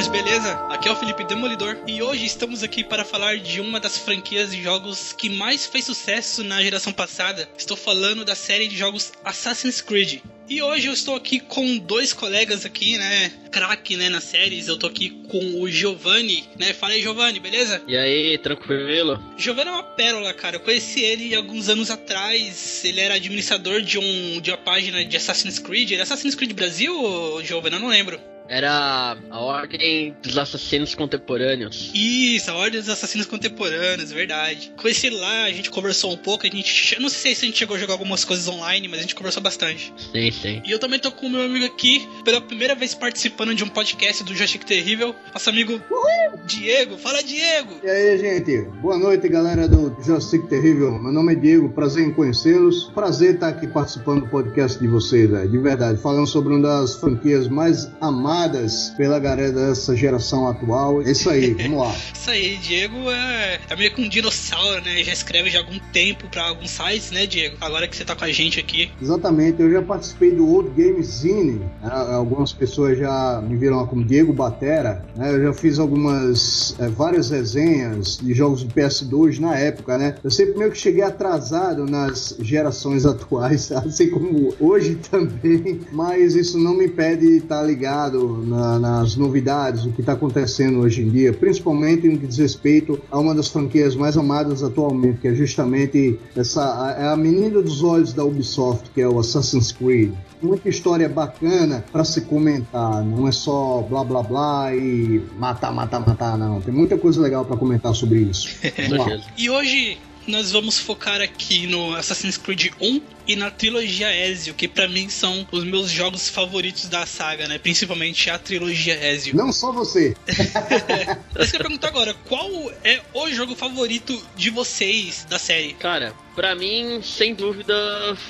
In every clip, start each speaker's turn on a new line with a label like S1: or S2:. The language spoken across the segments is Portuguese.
S1: joystickers, beleza? Aqui é o Felipe Demolidor e hoje estamos aqui para falar de uma das franquias de jogos que mais fez sucesso na geração passada. Estou falando da série de jogos Assassin's Creed. E hoje eu estou aqui com dois colegas aqui, né? Crack, né, nas séries. Eu tô aqui com o Giovanni, né? Fala aí, Giovanni, beleza?
S2: E aí, tranquilo?
S1: Giovanni é uma pérola, cara. Eu conheci ele alguns anos atrás. Ele era administrador de, um, de uma página de Assassin's Creed. Era Assassin's Creed Brasil, Giovanni? Eu não lembro.
S2: Era a Ordem dos Assassinos Contemporâneos.
S1: Isso, a Ordem dos Assassinos Contemporâneos, verdade. Conheci ele lá, a gente conversou um pouco, a gente. Não sei se a gente chegou a jogar algumas coisas online, mas a gente conversou bastante.
S2: Sim, sim.
S1: E eu também tô com o meu amigo aqui, pela primeira vez participando de um podcast do Joystick Terrível, nosso amigo Diego. Fala, Diego!
S3: E aí, gente? Boa noite, galera do Joystick Terrível. Meu nome é Diego, prazer em conhecê-los. Prazer estar aqui participando do podcast de vocês, velho. De verdade, falando sobre uma das franquias mais amadas pela galera dessa geração atual. É isso aí, vamos lá.
S1: isso aí, Diego é, é meio que um dinossauro, né? Já escreve já há algum tempo para alguns sites, né, Diego? Agora que você tá com a gente aqui.
S3: Exatamente, eu já participei do Old Game Zine. Né? Algumas pessoas já me viram lá como Diego Batera. Né? Eu já fiz algumas, é, várias resenhas de jogos de PS2 na época, né? Eu sempre meio que cheguei atrasado nas gerações atuais, assim como hoje também, mas isso não me impede de estar ligado na, nas novidades, o que está acontecendo hoje em dia, principalmente no que diz respeito a uma das franquias mais amadas atualmente, que é justamente essa a, é a menina dos olhos da Ubisoft, que é o Assassin's Creed muita história bacana para se comentar. Não é só blá blá blá e matar, matar, matar, não. Tem muita coisa legal para comentar sobre isso.
S1: e hoje nós vamos focar aqui no Assassin's Creed 1 e na trilogia Ezio, que para mim são os meus jogos favoritos da saga, né? Principalmente a trilogia Ezio.
S3: Não só você.
S1: Eu queria perguntar agora, qual é o jogo favorito de vocês da série?
S2: Cara, para mim, sem dúvida,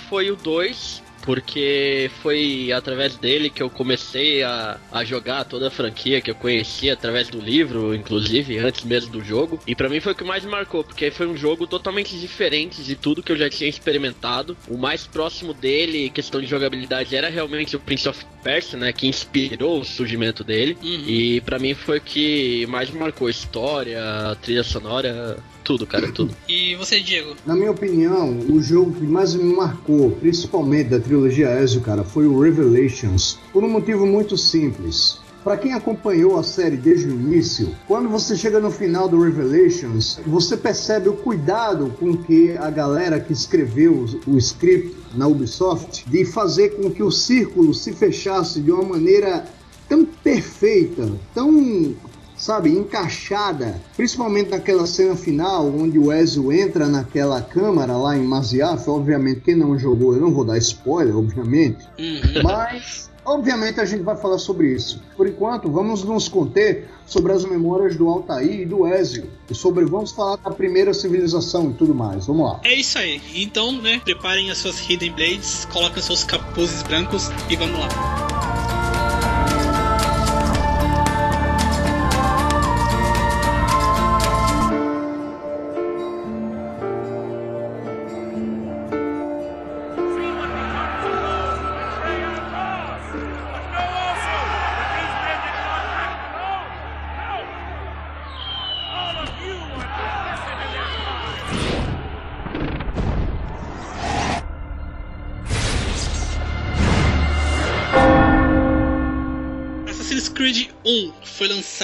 S2: foi o 2 porque foi através dele que eu comecei a, a jogar toda a franquia que eu conhecia através do livro, inclusive, antes mesmo do jogo. E para mim foi o que mais me marcou, porque foi um jogo totalmente diferente de tudo que eu já tinha experimentado. O mais próximo dele, questão de jogabilidade, era realmente o Prince of Persia, né, que inspirou o surgimento dele. Uhum. E para mim foi o que mais me marcou, a história, a trilha sonora, tudo, cara, tudo.
S1: E você, Diego?
S3: Na minha opinião, o jogo que mais me marcou, principalmente da trilogia Ezio, cara, foi o Revelations, por um motivo muito simples. Para quem acompanhou a série desde o início, quando você chega no final do Revelations, você percebe o cuidado com que a galera que escreveu o script na Ubisoft de fazer com que o círculo se fechasse de uma maneira tão perfeita, tão sabe, encaixada, principalmente naquela cena final onde o Ezio entra naquela câmara lá em Maziaf, obviamente quem não jogou, eu não vou dar spoiler, obviamente, uhum. mas obviamente a gente vai falar sobre isso. Por enquanto, vamos nos conter sobre as memórias do Altair e do Ezio, e sobre vamos falar da primeira civilização e tudo mais. Vamos lá.
S1: É isso aí. Então, né, preparem as suas Hidden Blades, coloquem seus capuzes brancos e vamos lá.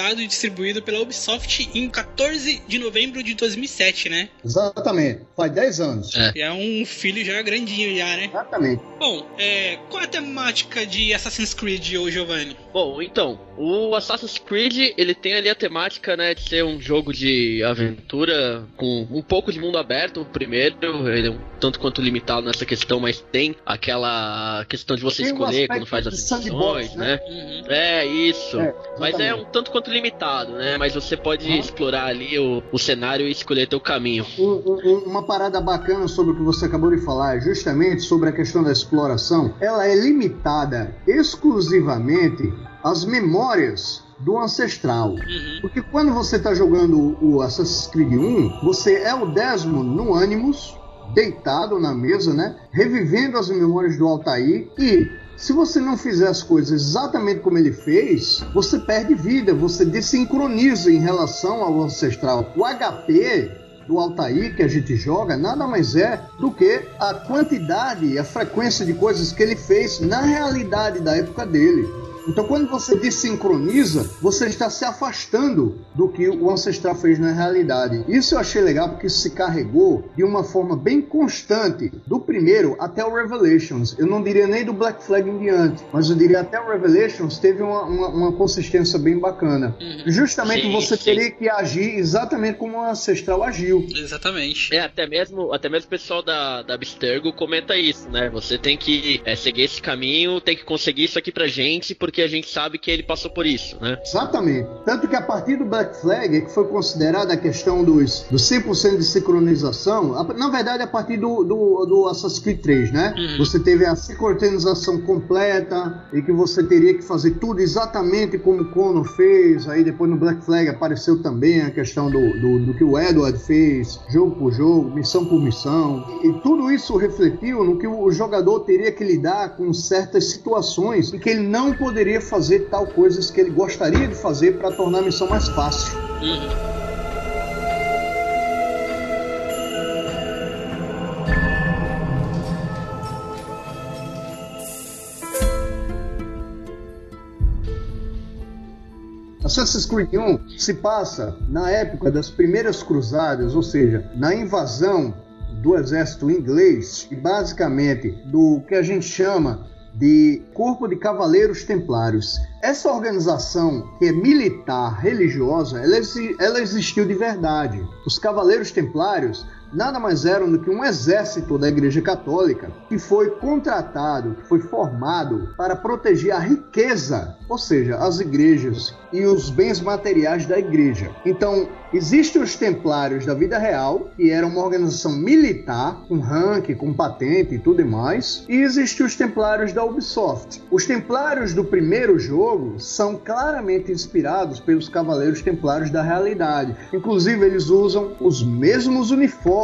S1: Lançado e distribuído pela Ubisoft em 14 de novembro de 2007, né?
S3: Exatamente, faz 10 anos.
S1: É, é um filho já grandinho já, né?
S3: Exatamente.
S1: Bom, é, qual é a temática de Assassin's Creed, ô Giovanni?
S2: Bom, então, o Assassin's Creed, ele tem ali a temática, né, de ser um jogo de aventura com um pouco de mundo aberto, primeiro, ele é um tanto quanto limitado nessa questão, mas tem aquela questão de você tem escolher um quando faz as missões, né? né? Uhum. É, isso isso. É, Mas é um tanto quanto limitado, né? Mas você pode uhum. explorar ali o, o cenário e escolher teu caminho.
S3: uma parada bacana sobre o que você acabou de falar, justamente sobre a questão da exploração, ela é limitada exclusivamente às memórias do ancestral. Uhum. Porque quando você está jogando o Assassin's Creed 1, você é o Desmond no Animus, deitado na mesa, né? Revivendo as memórias do Altair e Se você não fizer as coisas exatamente como ele fez, você perde vida, você desincroniza em relação ao ancestral. O HP do Altair que a gente joga nada mais é do que a quantidade a frequência de coisas que ele fez na realidade da época dele. Então, quando você desincroniza, você está se afastando do que o ancestral fez na realidade. Isso eu achei legal porque isso se carregou de uma forma bem constante, do primeiro até o Revelations. Eu não diria nem do Black Flag em diante, mas eu diria até o Revelations teve uma, uma, uma consistência bem bacana. Uhum. Justamente sim, você sim. teria que agir exatamente como o ancestral agiu.
S1: Exatamente.
S2: É, até mesmo, até mesmo o pessoal da, da Abstergo comenta isso, né? Você tem que é, seguir esse caminho, tem que conseguir isso aqui pra gente, porque porque a gente sabe que ele passou por isso, né?
S3: Exatamente. Tanto que a partir do Black Flag que foi considerada a questão dos, dos 100% de sincronização, na verdade a partir do, do, do Assassin's Creed 3, né? Uhum. Você teve a sincronização completa e que você teria que fazer tudo exatamente como o Connor fez, aí depois no Black Flag apareceu também a questão do, do, do que o Edward fez, jogo por jogo, missão por missão, e tudo isso refletiu no que o jogador teria que lidar com certas situações e que ele não poderia poderia fazer tal coisas que ele gostaria de fazer para tornar a missão mais fácil. Uhum. Assassin's Creed 1 se passa na época das primeiras cruzadas, ou seja, na invasão do exército inglês e basicamente do que a gente chama de Corpo de Cavaleiros Templários. Essa organização, que é militar, religiosa, ela, ela existiu de verdade. Os Cavaleiros Templários nada mais eram do que um exército da Igreja Católica que foi contratado, que foi formado para proteger a riqueza, ou seja, as igrejas e os bens materiais da igreja. Então, existem os templários da vida real, que era uma organização militar, com rank, com patente e tudo mais, e existem os templários da Ubisoft. Os templários do primeiro jogo são claramente inspirados pelos cavaleiros templários da realidade. Inclusive, eles usam os mesmos uniformes,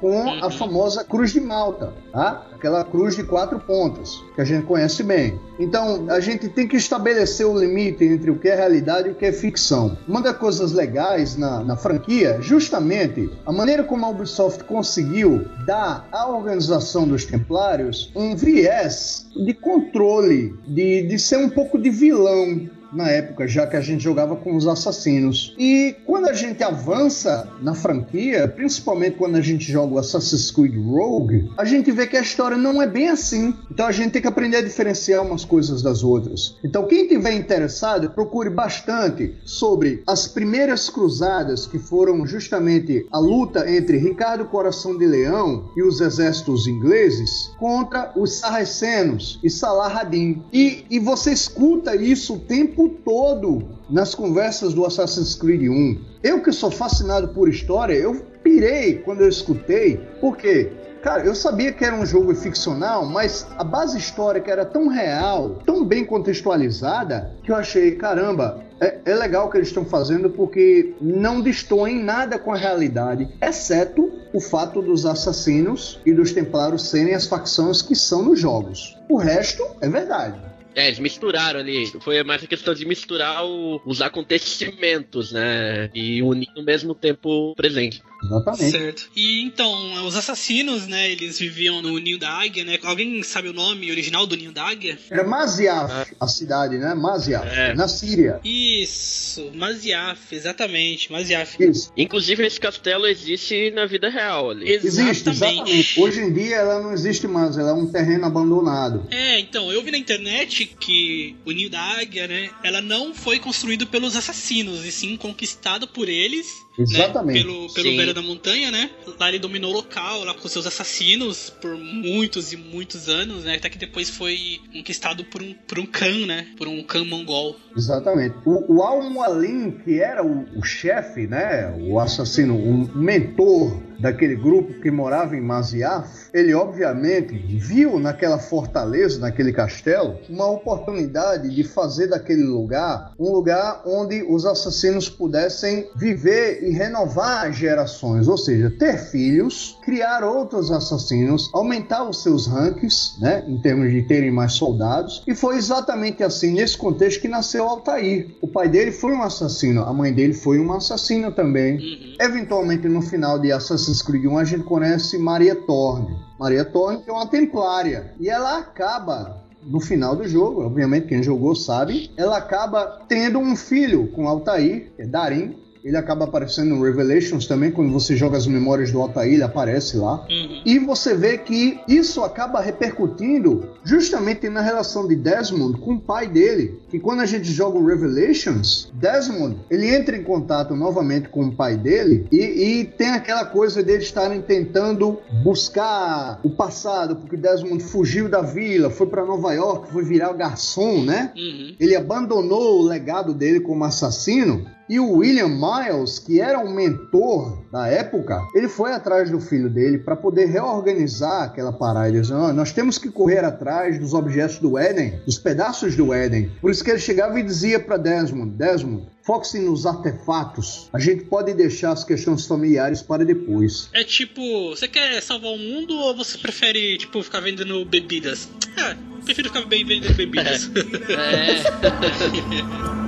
S3: com a uhum. famosa Cruz de Malta, tá? aquela cruz de quatro pontas, que a gente conhece bem. Então, a gente tem que estabelecer o limite entre o que é realidade e o que é ficção. Uma das coisas legais na, na franquia, justamente, a maneira como a Ubisoft conseguiu dar à organização dos Templários um viés de controle, de, de ser um pouco de vilão na época, já que a gente jogava com os assassinos. E quando a gente avança na franquia, principalmente quando a gente joga o Assassin's Creed Rogue, a gente vê que a história não é bem assim. Então a gente tem que aprender a diferenciar umas coisas das outras. Então quem tiver interessado, procure bastante sobre as primeiras cruzadas que foram justamente a luta entre Ricardo Coração de Leão e os exércitos ingleses contra os sarracenos e Salah Hadin. E, e você escuta isso o tempo tempo todo nas conversas do Assassin's Creed 1. Eu que sou fascinado por história, eu pirei quando eu escutei, porque Cara, eu sabia que era um jogo ficcional, mas a base histórica era tão real, tão bem contextualizada, que eu achei, caramba, é, é legal o que eles estão fazendo porque não destoem nada com a realidade, exceto o fato dos assassinos e dos templários serem as facções que são nos jogos. O resto é verdade.
S2: É, eles misturaram ali. Foi mais a questão de misturar o, os acontecimentos, né? E unir no mesmo tempo presente.
S3: Exatamente.
S1: Certo. E então, os assassinos, né? Eles viviam no Ninho da Águia, né? Alguém sabe o nome original do Ninho da Águia?
S3: Era Maziaf, ah. a cidade, né? Maziaf, é. na Síria.
S1: Isso, Maziaf, exatamente, Maziaf.
S2: Isso. Inclusive, esse castelo existe na vida real ali.
S3: Exatamente. Existe, exatamente. Hoje em dia ela não existe mais, ela é um terreno abandonado.
S1: É, então, eu vi na internet que o Ninho da Águia, né? Ela não foi construído pelos assassinos, e sim conquistado por eles
S3: né, Exatamente.
S1: Né? Pelo, pelo da montanha, né? Lá ele dominou o local, lá com seus assassinos, por muitos e muitos anos, né? Até que depois foi conquistado por um, por um Khan, né? Por um Khan mongol.
S3: Exatamente. O, o Al-Mualim, que era o, o chefe, né? O assassino, o mentor daquele grupo que morava em Maziaf, ele obviamente viu naquela fortaleza, naquele castelo, uma oportunidade de fazer daquele lugar um lugar onde os assassinos pudessem viver e renovar as gerações, ou seja, ter filhos, criar outros assassinos, aumentar os seus ranks, né, em termos de terem mais soldados, e foi exatamente assim nesse contexto que nasceu Altair. O pai dele foi um assassino, a mãe dele foi uma assassina também. Uhum. Eventualmente no final de Assassin's Creed 1 a gente conhece Maria Thorne. Maria Thorne é uma templária e ela acaba no final do jogo, obviamente quem jogou sabe, ela acaba tendo um filho com Altair, que é Darim, ele acaba aparecendo no Revelations também, quando você joga as memórias do Altair, ele aparece lá. Uhum. E você vê que isso acaba repercutindo justamente na relação de Desmond com o pai dele. Que quando a gente joga o Revelations, Desmond, ele entra em contato novamente com o pai dele e, e tem aquela coisa dele estarem tentando buscar o passado, porque Desmond fugiu da vila, foi para Nova York, foi virar garçom, né? Uhum. Ele abandonou o legado dele como assassino e o William Miles, que era um mentor da época, ele foi atrás do filho dele para poder reorganizar aquela parada. Ele disse, ah, nós temos que correr atrás dos objetos do Éden, dos pedaços do Éden. Por isso que ele chegava e dizia para Desmond: Desmond, foque-se nos artefatos. A gente pode deixar as questões familiares para depois.
S1: É tipo, você quer salvar o mundo ou você prefere, tipo, ficar vendendo bebidas? É, prefiro ficar bem vendendo bebidas. é.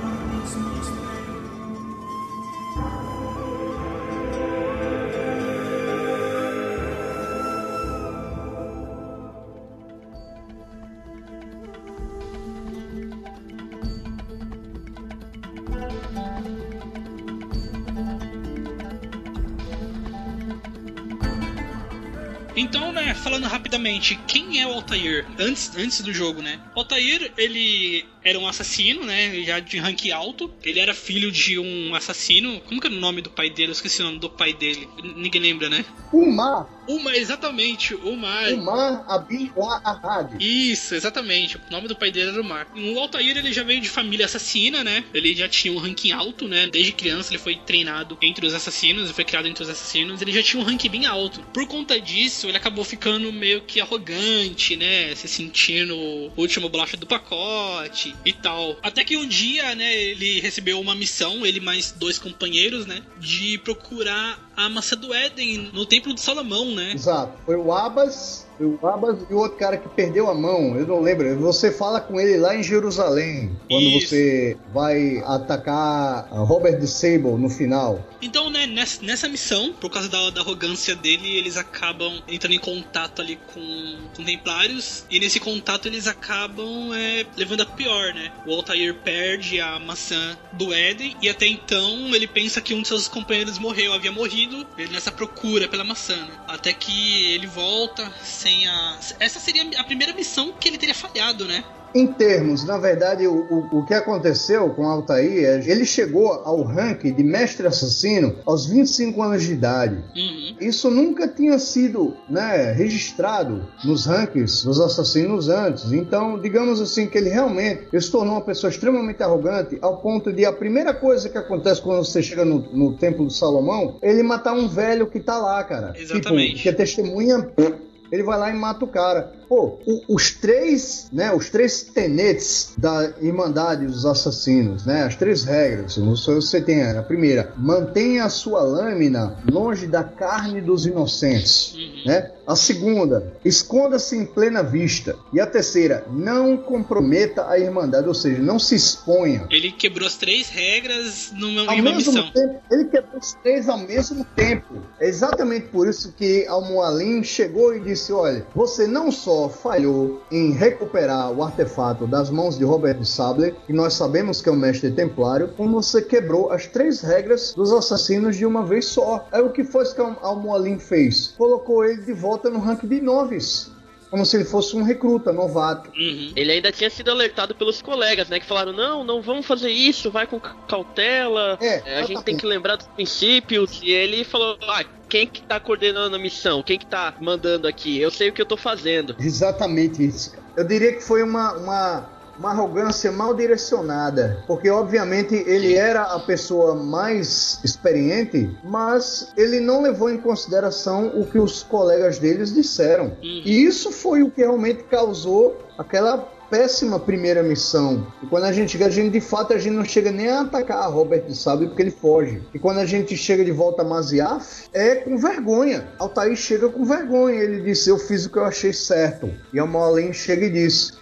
S1: Falando rapidamente, quem é o Altair? Antes, antes do jogo, né? O Altair, ele era um assassino, né? Já de rank alto. Ele era filho de um assassino. Como que é o nome do pai dele? Eu esqueci o nome do pai dele. Ninguém lembra, né?
S3: Umar.
S1: Umar, exatamente. Umar.
S3: Umar Abin Ahad.
S1: Isso, exatamente. O nome do pai dele era Umar. O Altair, ele já veio de família assassina, né? Ele já tinha um ranking alto, né? Desde criança ele foi treinado entre os assassinos, foi criado entre os assassinos. Ele já tinha um ranking bem alto. Por conta disso, ele acabou ficando meio que arrogante, né? Se sentindo o último bolacha do pacote e tal. Até que um dia, né, ele recebeu uma missão, ele mais dois companheiros, né, de procurar a maçã do Éden no Templo de Salomão, né?
S3: Exato. Foi o Abas o Abbas e o outro cara que perdeu a mão, eu não lembro. Você fala com ele lá em Jerusalém, quando Isso. você vai atacar Robert de Sable no final.
S1: Então, né, nessa, nessa missão, por causa da, da, arrogância dele, eles acabam entrando em contato ali com, com templários. E nesse contato eles acabam é, levando a pior, né? O Altair perde a maçã do Éden e até então ele pensa que um de seus companheiros morreu, havia morrido, ele nessa procura pela maçã. Né? Até que ele volta sem a. Essa seria a primeira missão que ele teria falhado, né?
S3: Em termos, na verdade, o, o, o que aconteceu com Altair é ele chegou ao ranking de mestre assassino aos 25 anos de idade. Uhum. Isso nunca tinha sido né, registrado nos rankings dos assassinos antes. Então, digamos assim, que ele realmente ele se tornou uma pessoa extremamente arrogante ao ponto de a primeira coisa que acontece quando você chega no, no Templo de Salomão ele matar um velho que tá lá, cara.
S1: Exatamente.
S3: Tipo, que é testemunha ele vai lá e mata o cara. Pô, o, os três, né, os três tenetes da Irmandade dos Assassinos, né, as três regras, você tem a primeira, mantenha a sua lâmina longe da carne dos inocentes, uhum. né? A segunda, esconda-se em plena vista. E a terceira, não comprometa a Irmandade, ou seja, não se exponha.
S1: Ele quebrou as três regras numa, ao em uma
S3: mesmo missão. Tempo, ele quebrou as três ao mesmo tempo. É exatamente por isso que Al-Mualim chegou e disse, olha, você não só falhou em recuperar o artefato das mãos de Robert Sabler, que nós sabemos que é um mestre templário, como você quebrou as três regras dos assassinos de uma vez só. É o que foi que Al-Mualim fez. Colocou ele de volta no ranking de noves como se ele fosse um recruta, novato.
S2: Uhum. Ele ainda tinha sido alertado pelos colegas, né? Que falaram: não, não vamos fazer isso, vai com cautela. É, é a gente tem que lembrar dos princípios. E ele falou: ah, quem que tá coordenando a missão? Quem que tá mandando aqui? Eu sei o que eu tô fazendo.
S3: Exatamente isso. Eu diria que foi uma, uma uma arrogância mal direcionada, porque obviamente ele era a pessoa mais experiente, mas ele não levou em consideração o que os colegas deles disseram. Uhum. E isso foi o que realmente causou aquela péssima primeira missão. E quando a gente chega, a gente de fato a gente não chega nem a atacar a Robert sabe porque ele foge. E quando a gente chega de volta a Maziaf, é com vergonha. Altair chega com vergonha. Ele disse: Eu fiz o que eu achei certo. E a Molin chega e diz: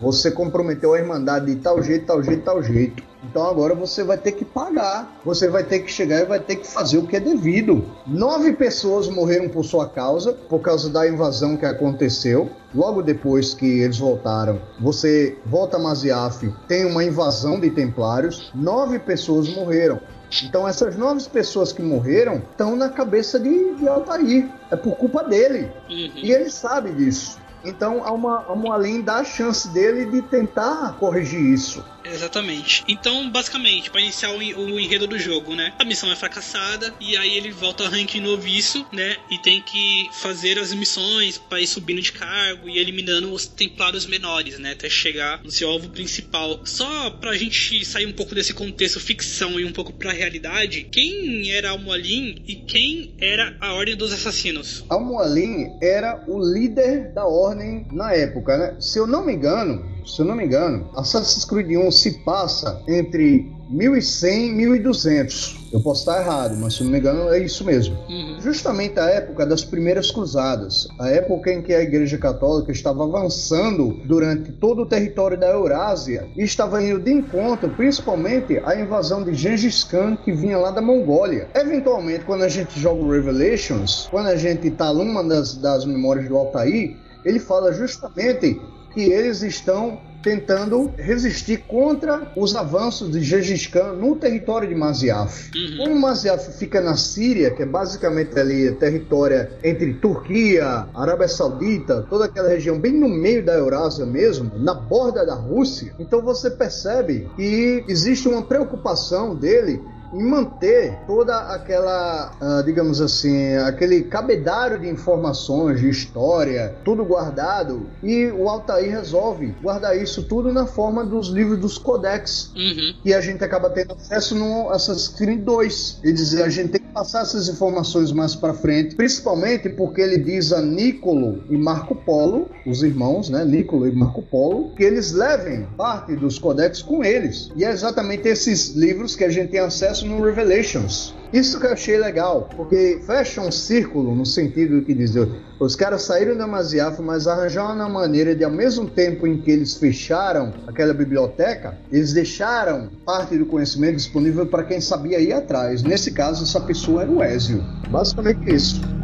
S3: Você comprometeu a Irmandade de tal jeito, tal jeito, tal jeito. Então agora você vai ter que pagar. Você vai ter que chegar e vai ter que fazer o que é devido. Nove pessoas morreram por sua causa, por causa da invasão que aconteceu. Logo depois que eles voltaram, você volta a Maziaf, tem uma invasão de templários. Nove pessoas morreram. Então essas nove pessoas que morreram estão na cabeça de, de Altair. É por culpa dele. Uhum. E ele sabe disso. Então a uma, a Moalin dá a chance dele de tentar corrigir isso.
S1: Exatamente. Então, basicamente, para iniciar o, o, enredo do jogo, né? A missão é fracassada e aí ele volta ao ranking noviço, né? E tem que fazer as missões para ir subindo de cargo e eliminando os templários menores, né? Até chegar no seu alvo principal. Só pra gente sair um pouco desse contexto ficção e um pouco pra realidade, quem era Almoalin e quem era a Ordem dos Assassinos?
S3: Almoalin era o líder da ordem na época, né? Se eu não me engano, se eu não me engano, Assassin's Creed 1 se passa entre 1100 e 1200. Eu posso estar errado, mas se não me engano é isso mesmo. Uhum. Justamente a época das primeiras cruzadas, a época em que a Igreja Católica estava avançando durante todo o território da Eurásia e estava indo de encontro, principalmente, à invasão de Gengis Khan que vinha lá da Mongólia. Eventualmente, quando a gente joga o Revelations, quando a gente está numa das, das memórias do Altair, ele fala justamente que eles estão tentando resistir contra os avanços de Gengis Khan no território de Masyaf. Uhum. Como Masyaf fica na Síria, que é basicamente ali território entre Turquia, Arábia Saudita, toda aquela região bem no meio da Eurásia mesmo, na borda da Rússia, então você percebe que existe uma preocupação dele em manter toda aquela, uh, digamos assim, aquele cabedário de informações, de história, tudo guardado. E o Altair resolve guardar isso tudo na forma dos livros dos codex. Uhum. E a gente acaba tendo acesso no Assassin's Creed 2. E dizer, a gente tem que passar essas informações mais para frente, principalmente porque ele diz a Nicolo e Marco Polo, os irmãos, né, Nicolo e Marco Polo, que eles levem parte dos codex com eles. E é exatamente esses livros que a gente tem acesso no Revelations. Isso que eu achei legal, porque fecha um círculo no sentido que diz, os caras saíram da Maziaf, mas arranjaram uma maneira de, ao mesmo tempo em que eles fecharam aquela biblioteca, eles deixaram parte do conhecimento disponível para quem sabia ir atrás. Nesse caso, essa pessoa era o Ezio. Basicamente isso.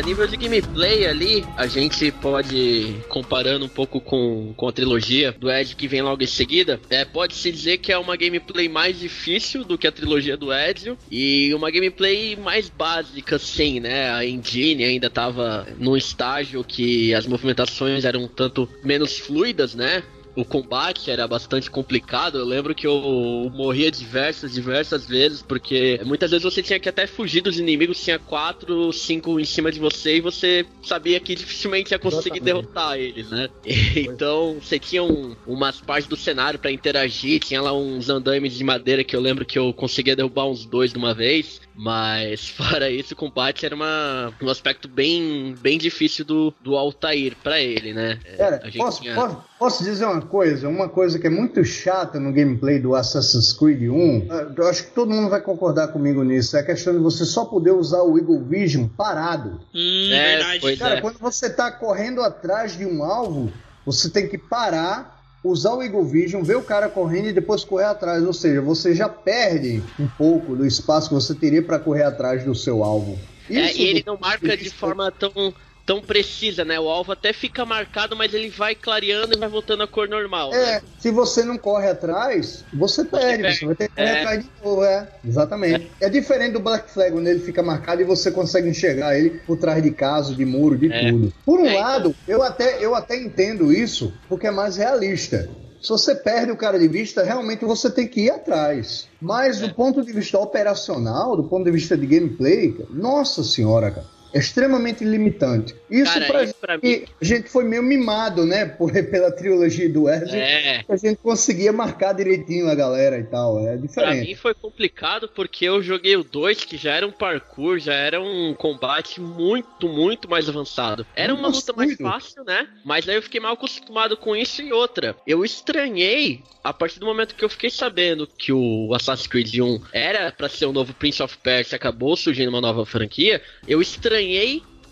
S2: A nível de gameplay ali, a gente pode, comparando um pouco com, com a trilogia do Ed que vem logo em seguida, é, pode-se dizer que é uma gameplay mais difícil do que a trilogia do Ezio e uma gameplay mais básica, sim, né? A engine ainda estava num estágio que as movimentações eram um tanto menos fluidas, né? O combate era bastante complicado. Eu lembro que eu morria diversas, diversas vezes, porque muitas vezes você tinha que até fugir dos inimigos, tinha quatro, cinco em cima de você e você sabia que dificilmente ia conseguir Exatamente. derrotar eles, né? então você tinha um, umas partes do cenário para interagir, tinha lá uns andames de madeira que eu lembro que eu conseguia derrubar uns dois de uma vez. Mas fora isso, o combate era uma, um aspecto bem, bem difícil do, do Altair para ele, né?
S3: Cara, posso, tinha... posso, posso, dizer uma coisa? Uma coisa que é muito chata no gameplay do Assassin's Creed 1, eu acho que todo mundo vai concordar comigo nisso, é a questão de você só poder usar o Eagle Vision parado.
S1: Hum, é, verdade.
S3: Cara, é. quando você tá correndo atrás de um alvo, você tem que parar usar o Eagle Vision, ver o cara correndo e depois correr atrás. Ou seja, você já perde um pouco do espaço que você teria para correr atrás do seu alvo.
S2: É, e ele não marca de forma tão tão precisa, né? O alvo até fica marcado, mas ele vai clareando e vai voltando à cor normal.
S3: É, né? se você não corre atrás, você perde, você, você vai ter que correr é. atrás de novo, é. Exatamente. É. é. diferente do Black Flag, onde ele fica marcado e você consegue enxergar ele por trás de casa, de muro, de é. tudo. Por um é, então. lado, eu, até, eu até entendo isso, porque é mais realista. Se você perde o cara de vista, realmente você tem que ir atrás. Mas é. do ponto de vista operacional, do ponto de vista de gameplay, nossa senhora, cara é extremamente limitante. Isso Cara, pra, isso pra mim... a gente foi meio mimado, né? Por, pela trilogia do Ezio. É. A gente conseguia marcar direitinho a galera e tal. É diferente.
S2: Pra mim foi complicado porque eu joguei o 2, que já era um parkour, já era um combate muito, muito mais avançado. Era uma luta mais fácil, né? Mas aí eu fiquei mal acostumado com isso e outra. Eu estranhei a partir do momento que eu fiquei sabendo que o Assassin's Creed 1 era para ser o novo Prince of Persia, acabou surgindo uma nova franquia, eu estranhei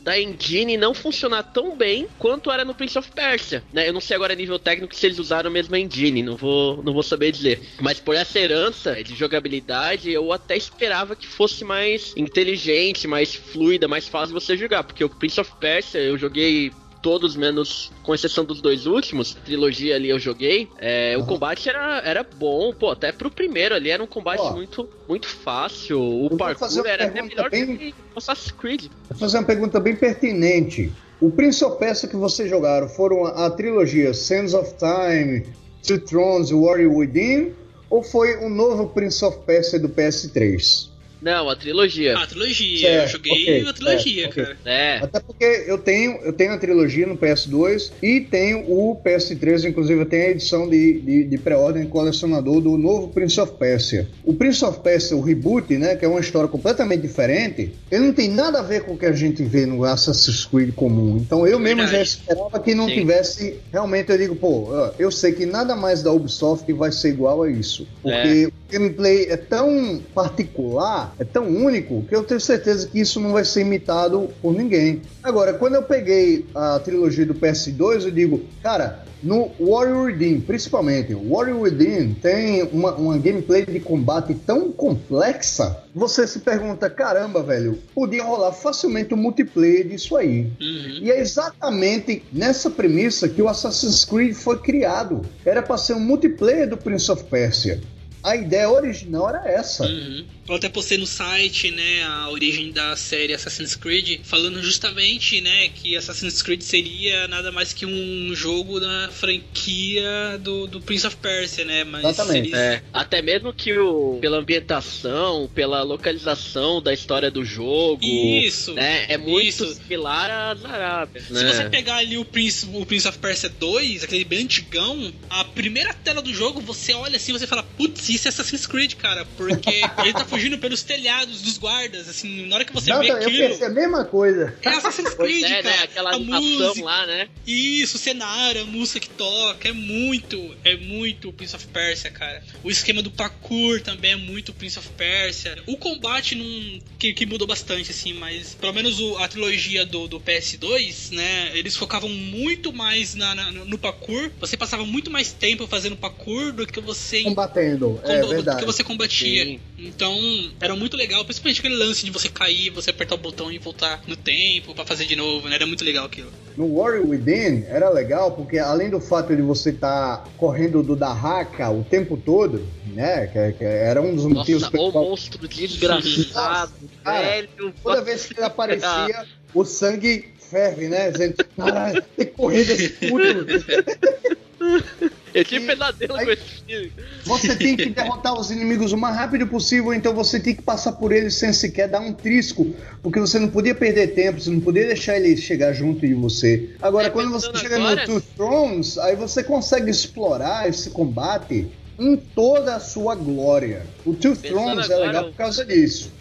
S2: da engine não funcionar tão bem quanto era no Prince of Persia. Né? Eu não sei agora nível técnico se eles usaram a mesma engine, não vou, não vou saber dizer. Mas por essa herança de jogabilidade, eu até esperava que fosse mais inteligente, mais fluida, mais fácil você jogar. Porque o Prince of Persia eu joguei todos, menos com exceção dos dois últimos, trilogia ali eu joguei, é, uhum. o combate era, era bom, pô, até pro primeiro ali era um combate muito, muito fácil, o parkour era até melhor bem... que Assassin's Creed.
S3: Vou fazer uma pergunta bem pertinente. O Prince of Persia que vocês jogaram foram a, a trilogia Sands of Time, Two Thrones, Warrior Within, ou foi um novo Prince of Persia do PS3?
S2: Não, a trilogia.
S1: Ah, a trilogia. Certo, eu joguei okay, a trilogia, certo, cara. Okay.
S3: É. Até porque eu tenho, eu tenho a trilogia no PS2 e tenho o PS3, inclusive eu tenho a edição de, de, de pré-ordem colecionador do novo Prince of Persia. O Prince of Persia, o reboot, né, que é uma história completamente diferente, ele não tem nada a ver com o que a gente vê no Assassin's Creed comum. Então eu mesmo Verdade. já esperava que não Sim. tivesse. Realmente eu digo, pô, eu sei que nada mais da Ubisoft vai ser igual a isso. Porque é. Gameplay é tão particular é tão único que eu tenho certeza que isso não vai ser imitado por ninguém. Agora, quando eu peguei a trilogia do PS2, eu digo, cara, no Warrior Within, principalmente, o Warrior Within tem uma, uma gameplay de combate tão complexa, você se pergunta, caramba, velho, podia rolar facilmente o um multiplayer disso aí. Uhum. E é exatamente nessa premissa que o Assassin's Creed foi criado. Era para ser um multiplayer do Prince of Persia. A ideia original era essa.
S1: Uhum. Eu até postei no site, né, a origem da série Assassin's Creed, falando justamente, né, que Assassin's Creed seria nada mais que um jogo da franquia do, do Prince of Persia, né?
S2: Mas Exatamente. Seria... É, até mesmo que o, pela ambientação, pela localização da história do jogo.
S1: Isso.
S2: Né, é muito isso. similar às Arábias.
S1: Né? Se você pegar ali o Prince, o Prince of Persia 2, aquele bem antigão, a primeira tela do jogo, você olha assim você fala, putz, isso é Assassin's Creed, cara, porque ele tá fugindo pelos telhados dos guardas, assim, na hora que você
S3: não,
S1: vê
S3: não, aquilo... Eu pensei a mesma coisa.
S1: É Assassin's Creed, é,
S2: né,
S1: cara. Né?
S2: Aquela a música, lá, né?
S1: Isso, o cenário, a música que toca, é muito, é muito Prince of Persia, cara. O esquema do parkour também é muito Prince of Persia. O combate não, que, que mudou bastante, assim, mas pelo menos o, a trilogia do, do PS2, né, eles focavam muito mais na, na, no parkour. Você passava muito mais tempo fazendo parkour do que você...
S3: Combatendo, é verdade.
S1: Do que você combatia. Sim. Então, era muito legal, principalmente aquele lance de você cair, você apertar o botão e voltar no tempo para fazer de novo, né? Era muito legal aquilo.
S3: No Warrior Within era legal porque além do fato de você estar tá correndo do Dahaka o tempo todo, né? Que, que era um dos Nossa, motivos.
S2: Nossa, o monstro desgraçado, velho.
S3: Toda vez que ele aparecia, o sangue ferve, né? Gente, caralho, tem que correr desse puto.
S2: Eu tive pesadelo aí, com esse filme.
S3: Você tem que derrotar os inimigos o mais rápido possível, então você tem que passar por eles sem sequer dar um trisco, porque você não podia perder tempo, você não podia deixar ele chegar junto de você. Agora, é, quando você chega agora... no Two Thrones, aí você consegue explorar esse combate em toda a sua glória. O Two Thrones é legal por causa disso.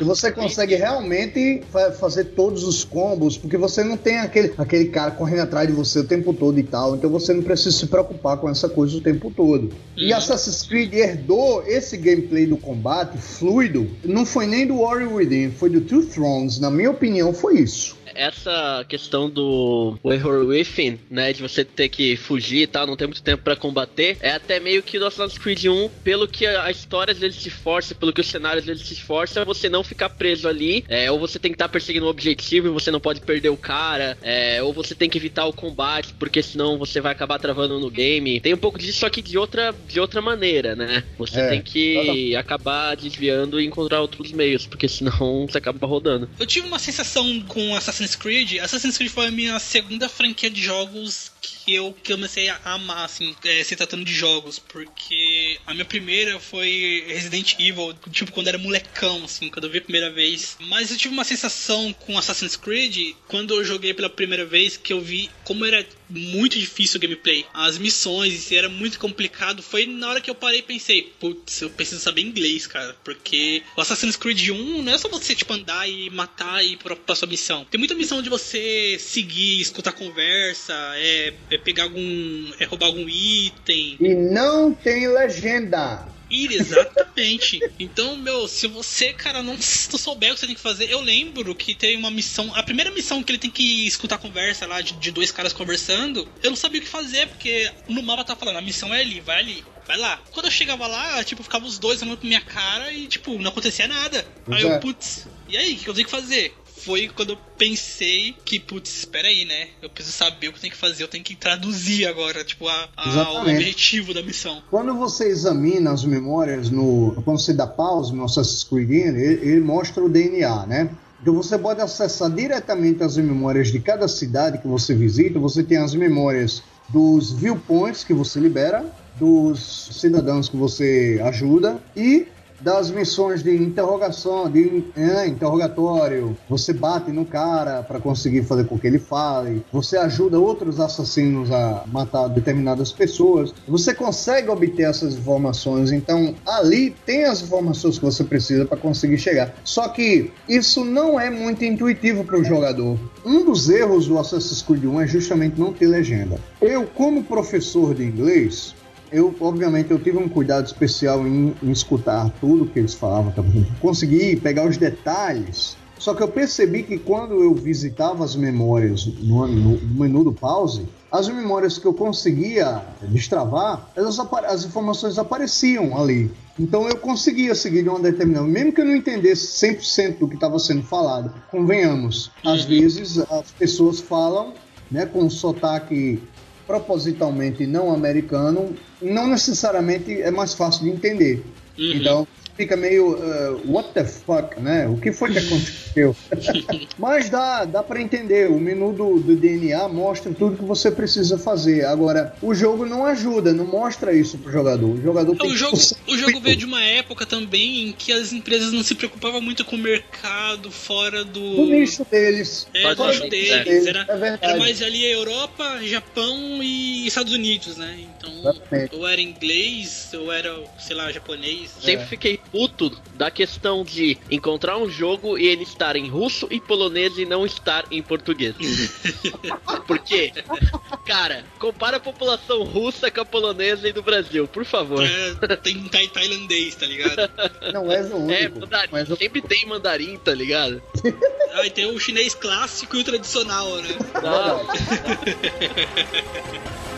S3: E você consegue realmente fazer todos os combos, porque você não tem aquele, aquele cara correndo atrás de você o tempo todo e tal, então você não precisa se preocupar com essa coisa o tempo todo. Uhum. E Assassin's Creed herdou esse gameplay do combate fluido, não foi nem do Warrior Within, foi do Two Thrones, na minha opinião foi isso
S2: essa questão do Horror Within, né, de você ter que fugir e tal, não ter muito tempo para combater, é até meio que do Assassin's Creed 1, pelo que a história às vezes se esforça, pelo que os cenários às vezes se esforça, você não ficar preso ali, é, ou você tem que estar tá perseguindo um objetivo e você não pode perder o cara, é, ou você tem que evitar o combate, porque senão você vai acabar travando no game. Tem um pouco disso, só que de outra, de outra maneira, né? Você é, tem que acabar desviando e encontrar outros meios, porque senão você acaba rodando.
S1: Eu tive uma sensação com Assassin's Assassin's Creed, Assassin's Creed foi a minha segunda franquia de jogos que eu comecei a amar, assim, é, se tratando de jogos, porque a minha primeira foi Resident Evil, tipo, quando era molecão, assim, quando eu vi a primeira vez. Mas eu tive uma sensação com Assassin's Creed quando eu joguei pela primeira vez que eu vi como era muito difícil o gameplay. As missões, era muito complicado. Foi na hora que eu parei e pensei, putz, eu preciso saber inglês, cara, porque o Assassin's Creed 1 não é só você, tipo, andar e matar e ir pra, pra sua missão. Tem muita missão de você seguir, escutar conversa, é, é pegar algum. é roubar algum item.
S3: E não tem legenda.
S1: Exatamente. Então, meu, se você, cara, não, souber o que você tem que fazer, eu lembro que tem uma missão. A primeira missão que ele tem que escutar a conversa lá de, de dois caras conversando, eu não sabia o que fazer, porque no mapa tá falando, a missão é ali, vai ali vai lá. Quando eu chegava lá, tipo, ficava os dois olhando pra minha cara e, tipo, não acontecia nada. Aí eu, putz, e aí, o que eu tenho que fazer? Foi quando eu pensei que, putz, espera aí, né? Eu preciso saber o que eu tenho que fazer, eu tenho que traduzir agora, tipo, a, a, o objetivo da missão.
S3: Quando você examina as memórias no. Quando você dá pause no Assassin's Creed, ele, ele mostra o DNA, né? Então você pode acessar diretamente as memórias de cada cidade que você visita. Você tem as memórias dos viewpoints que você libera, dos cidadãos que você ajuda e das missões de interrogação, de é, interrogatório. Você bate no cara para conseguir fazer com que ele fale. Você ajuda outros assassinos a matar determinadas pessoas. Você consegue obter essas informações. Então, ali tem as informações que você precisa para conseguir chegar. Só que isso não é muito intuitivo para o jogador. Um dos erros do Assassin's Creed 1 é justamente não ter legenda. Eu, como professor de inglês, eu, obviamente, eu tive um cuidado especial em, em escutar tudo que eles falavam, tá consegui pegar os detalhes. Só que eu percebi que quando eu visitava as memórias no, no, no menu do pause, as memórias que eu conseguia destravar, elas, as informações apareciam ali. Então eu conseguia seguir de uma determinada, mesmo que eu não entendesse 100% do que estava sendo falado. Convenhamos, às uhum. vezes as pessoas falam né, com um sotaque propositalmente não americano, não necessariamente é mais fácil de entender. Uhum. Então, fica meio uh, what the fuck, né? O que foi que aconteceu? Mas dá, dá para entender. O menu do, do, DNA mostra tudo que você precisa fazer. Agora, o jogo não ajuda, não mostra isso pro jogador. O jogador
S1: é, tem o jogo, que... o jogo veio de uma época também em que as empresas não se preocupavam muito com o mercado fora do.
S3: O nicho deles.
S1: É, do nicho deles. deles. Era, é era mais ali a Europa, Japão e Estados Unidos, né? Então, Exatamente. ou era inglês, ou era, sei lá, japonês.
S2: Sempre é. fiquei puto da questão de encontrar um jogo e ele estar em russo e polonês e não estar em português. Porque, cara, compara a população russa com a polonesa e do Brasil, por favor.
S1: É, tem tailandês, tá ligado?
S3: Não é o único. É,
S2: mandarim, mas... sempre tem mandarim, tá ligado?
S1: Ah, e tem o chinês clássico e o tradicional, né? Ah.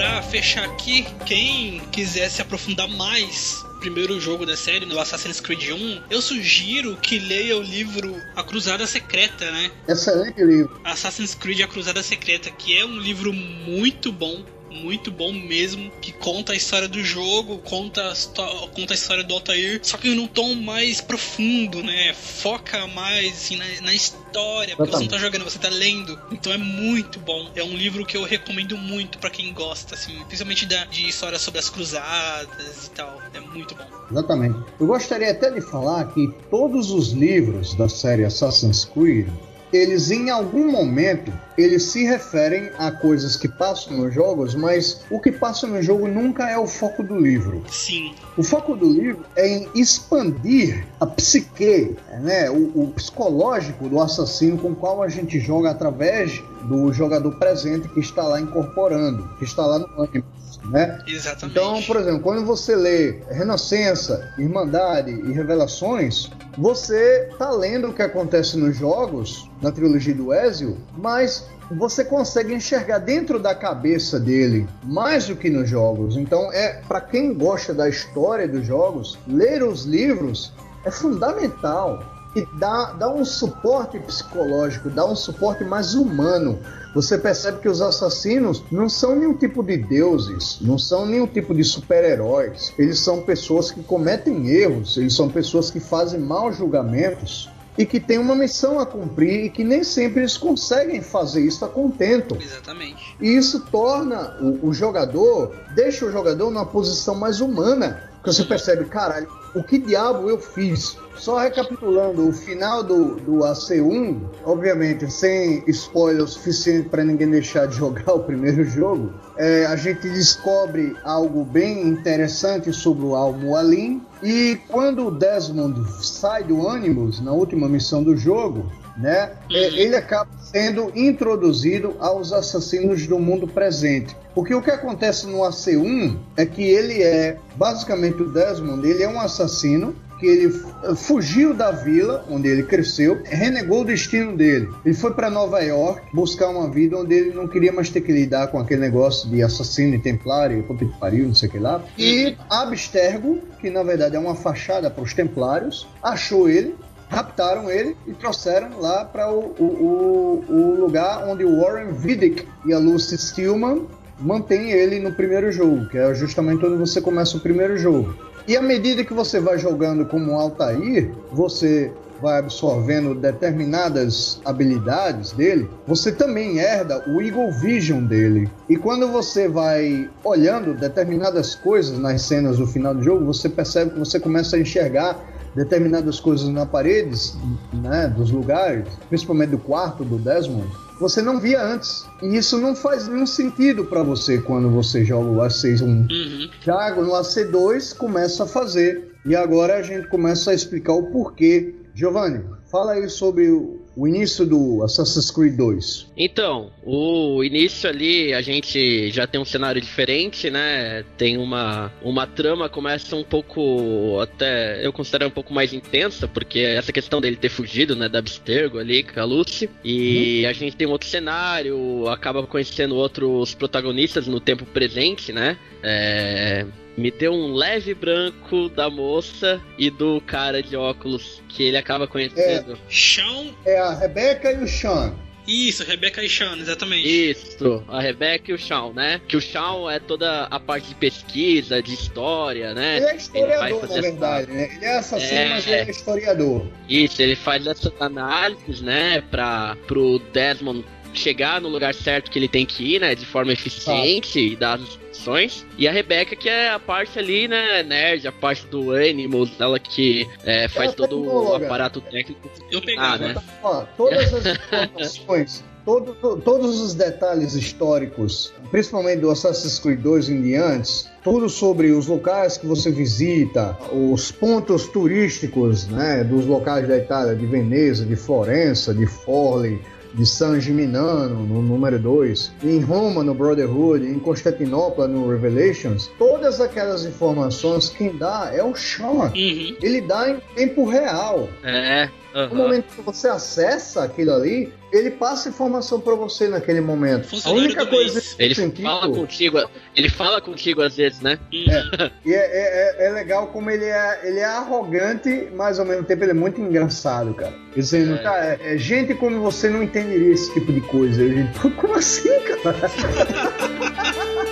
S1: pra fechar aqui, quem quiser se aprofundar mais primeiro jogo da série, no Assassin's Creed 1, eu sugiro que leia o livro A Cruzada Secreta, né?
S3: Excelente livro.
S1: Assassin's Creed A Cruzada Secreta, que é um livro muito bom muito bom mesmo, que conta a história do jogo, conta a, conta a história do Altair, só que num tom mais profundo, né? Foca mais assim, na, na história, porque você não tá jogando, você tá lendo. Então é muito bom. É um livro que eu recomendo muito para quem gosta, assim, principalmente da, de histórias sobre as cruzadas e tal. É muito bom.
S3: Exatamente. Eu gostaria até de falar que todos os livros da série Assassin's Creed eles em algum momento eles se referem a coisas que passam nos jogos, mas o que passa no jogo nunca é o foco do livro.
S1: Sim.
S3: O foco do livro é em expandir a psique, né, o, o psicológico do assassino com o qual a gente joga através do jogador presente que está lá incorporando, que está lá no anime né?
S1: Exatamente.
S3: Então, por exemplo, quando você lê Renascença, Irmandade e Revelações, você tá lendo o que acontece nos jogos, na trilogia do Ezio, mas você consegue enxergar dentro da cabeça dele mais do que nos jogos. Então, é para quem gosta da história dos jogos, ler os livros é fundamental e dá, dá um suporte psicológico, dá um suporte mais humano. Você percebe que os assassinos não são nenhum tipo de deuses, não são nenhum tipo de super-heróis. Eles são pessoas que cometem erros, eles são pessoas que fazem maus julgamentos e que têm uma missão a cumprir e que nem sempre eles conseguem fazer isso a contento.
S1: Exatamente.
S3: E isso torna o, o jogador, deixa o jogador numa posição mais humana. Porque você percebe, caralho, o que diabo eu fiz? Só recapitulando, o final do, do AC1, obviamente sem spoiler suficiente para ninguém deixar de jogar o primeiro jogo, é, a gente descobre algo bem interessante sobre o Al-Mualim. E quando o Desmond sai do Animus, na última missão do jogo, né, é, ele acaba sendo introduzido aos assassinos do mundo presente. Porque o que acontece no AC1 é que ele é, basicamente o Desmond, ele é um assassino que ele fugiu da vila onde ele cresceu, renegou o destino dele. Ele foi para Nova York buscar uma vida onde ele não queria mais ter que lidar com aquele negócio de assassino e templário, puta que pariu, não sei o que lá. E Abstergo, que na verdade é uma fachada para os templários, achou ele, raptaram ele e trouxeram lá para o, o, o, lugar onde o Warren Vidic e a Lucy Stillman mantêm ele no primeiro jogo, que é justamente onde você começa o primeiro jogo. E à medida que você vai jogando como Altair, você vai absorvendo determinadas habilidades dele, você também herda o Eagle Vision dele. E quando você vai olhando determinadas coisas nas cenas do final do jogo, você percebe que você começa a enxergar determinadas coisas na paredes, né, dos lugares, principalmente do quarto do Desmond, você não via antes. E isso não faz nenhum sentido para você quando você joga o AC1. Uhum. Já no AC2 começa a fazer. E agora a gente começa a explicar o porquê. Giovanni, fala aí sobre o o início do Assassin's Creed 2?
S2: Então, o início ali a gente já tem um cenário diferente, né? Tem uma, uma trama começa um pouco até eu considero um pouco mais intensa, porque essa questão dele ter fugido, né, da Abstergo ali com a Lucy, e hum. a gente tem um outro cenário, acaba conhecendo outros protagonistas no tempo presente, né? É, me deu um leve branco da moça e do cara de óculos que ele acaba conhecendo.
S1: É, Sean.
S3: É a Rebeca e o Sean.
S1: Isso, Rebeca e Sean, exatamente.
S2: Isso, a Rebeca e o Sean, né? Que o Sean é toda a parte de pesquisa, de história, né?
S3: Ele é historiador, ele na verdade, né? Ele é assassino, é... mas ele é historiador.
S2: Isso, ele faz essas análises, né? Pra, pro Desmond chegar no lugar certo que ele tem que ir, né? De forma eficiente ah. e dar as instruções. E a Rebeca, que é a parte ali, né, nerd, a parte do Animals, ela que é, faz todo o aparato técnico.
S1: Eu pegar, né?
S3: Ó, todas as informações. Todo, to, todos os detalhes históricos, principalmente do Assassin's Creed 2 em diante, tudo sobre os locais que você visita, os pontos turísticos né, dos locais da Itália, de Veneza, de Florença, de Forli, de San Gimignano, no número 2, em Roma, no Brotherhood, em Constantinopla, no Revelations, todas aquelas informações quem dá é o Sean. Uhum. Ele dá em tempo real.
S2: É. Uhum.
S3: No momento que você acessa aquilo ali, ele passa informação para você naquele momento.
S1: A única coisa
S2: que ele sentido, fala contigo, ele fala contigo às vezes, né?
S3: É, e é, é, é, legal como ele é, ele é arrogante, mas ao mesmo tempo ele é muito engraçado, cara. Dizendo, é. cara, é, gente como você não entenderia esse tipo de coisa. Eu digo, como assim, cara?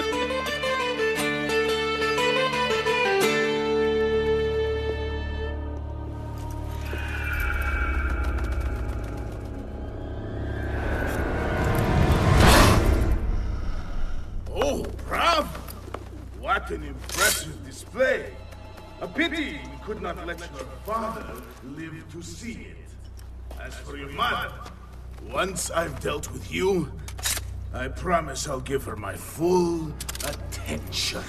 S4: for your mother, once I've dealt with you, I promise I'll give her my full attention.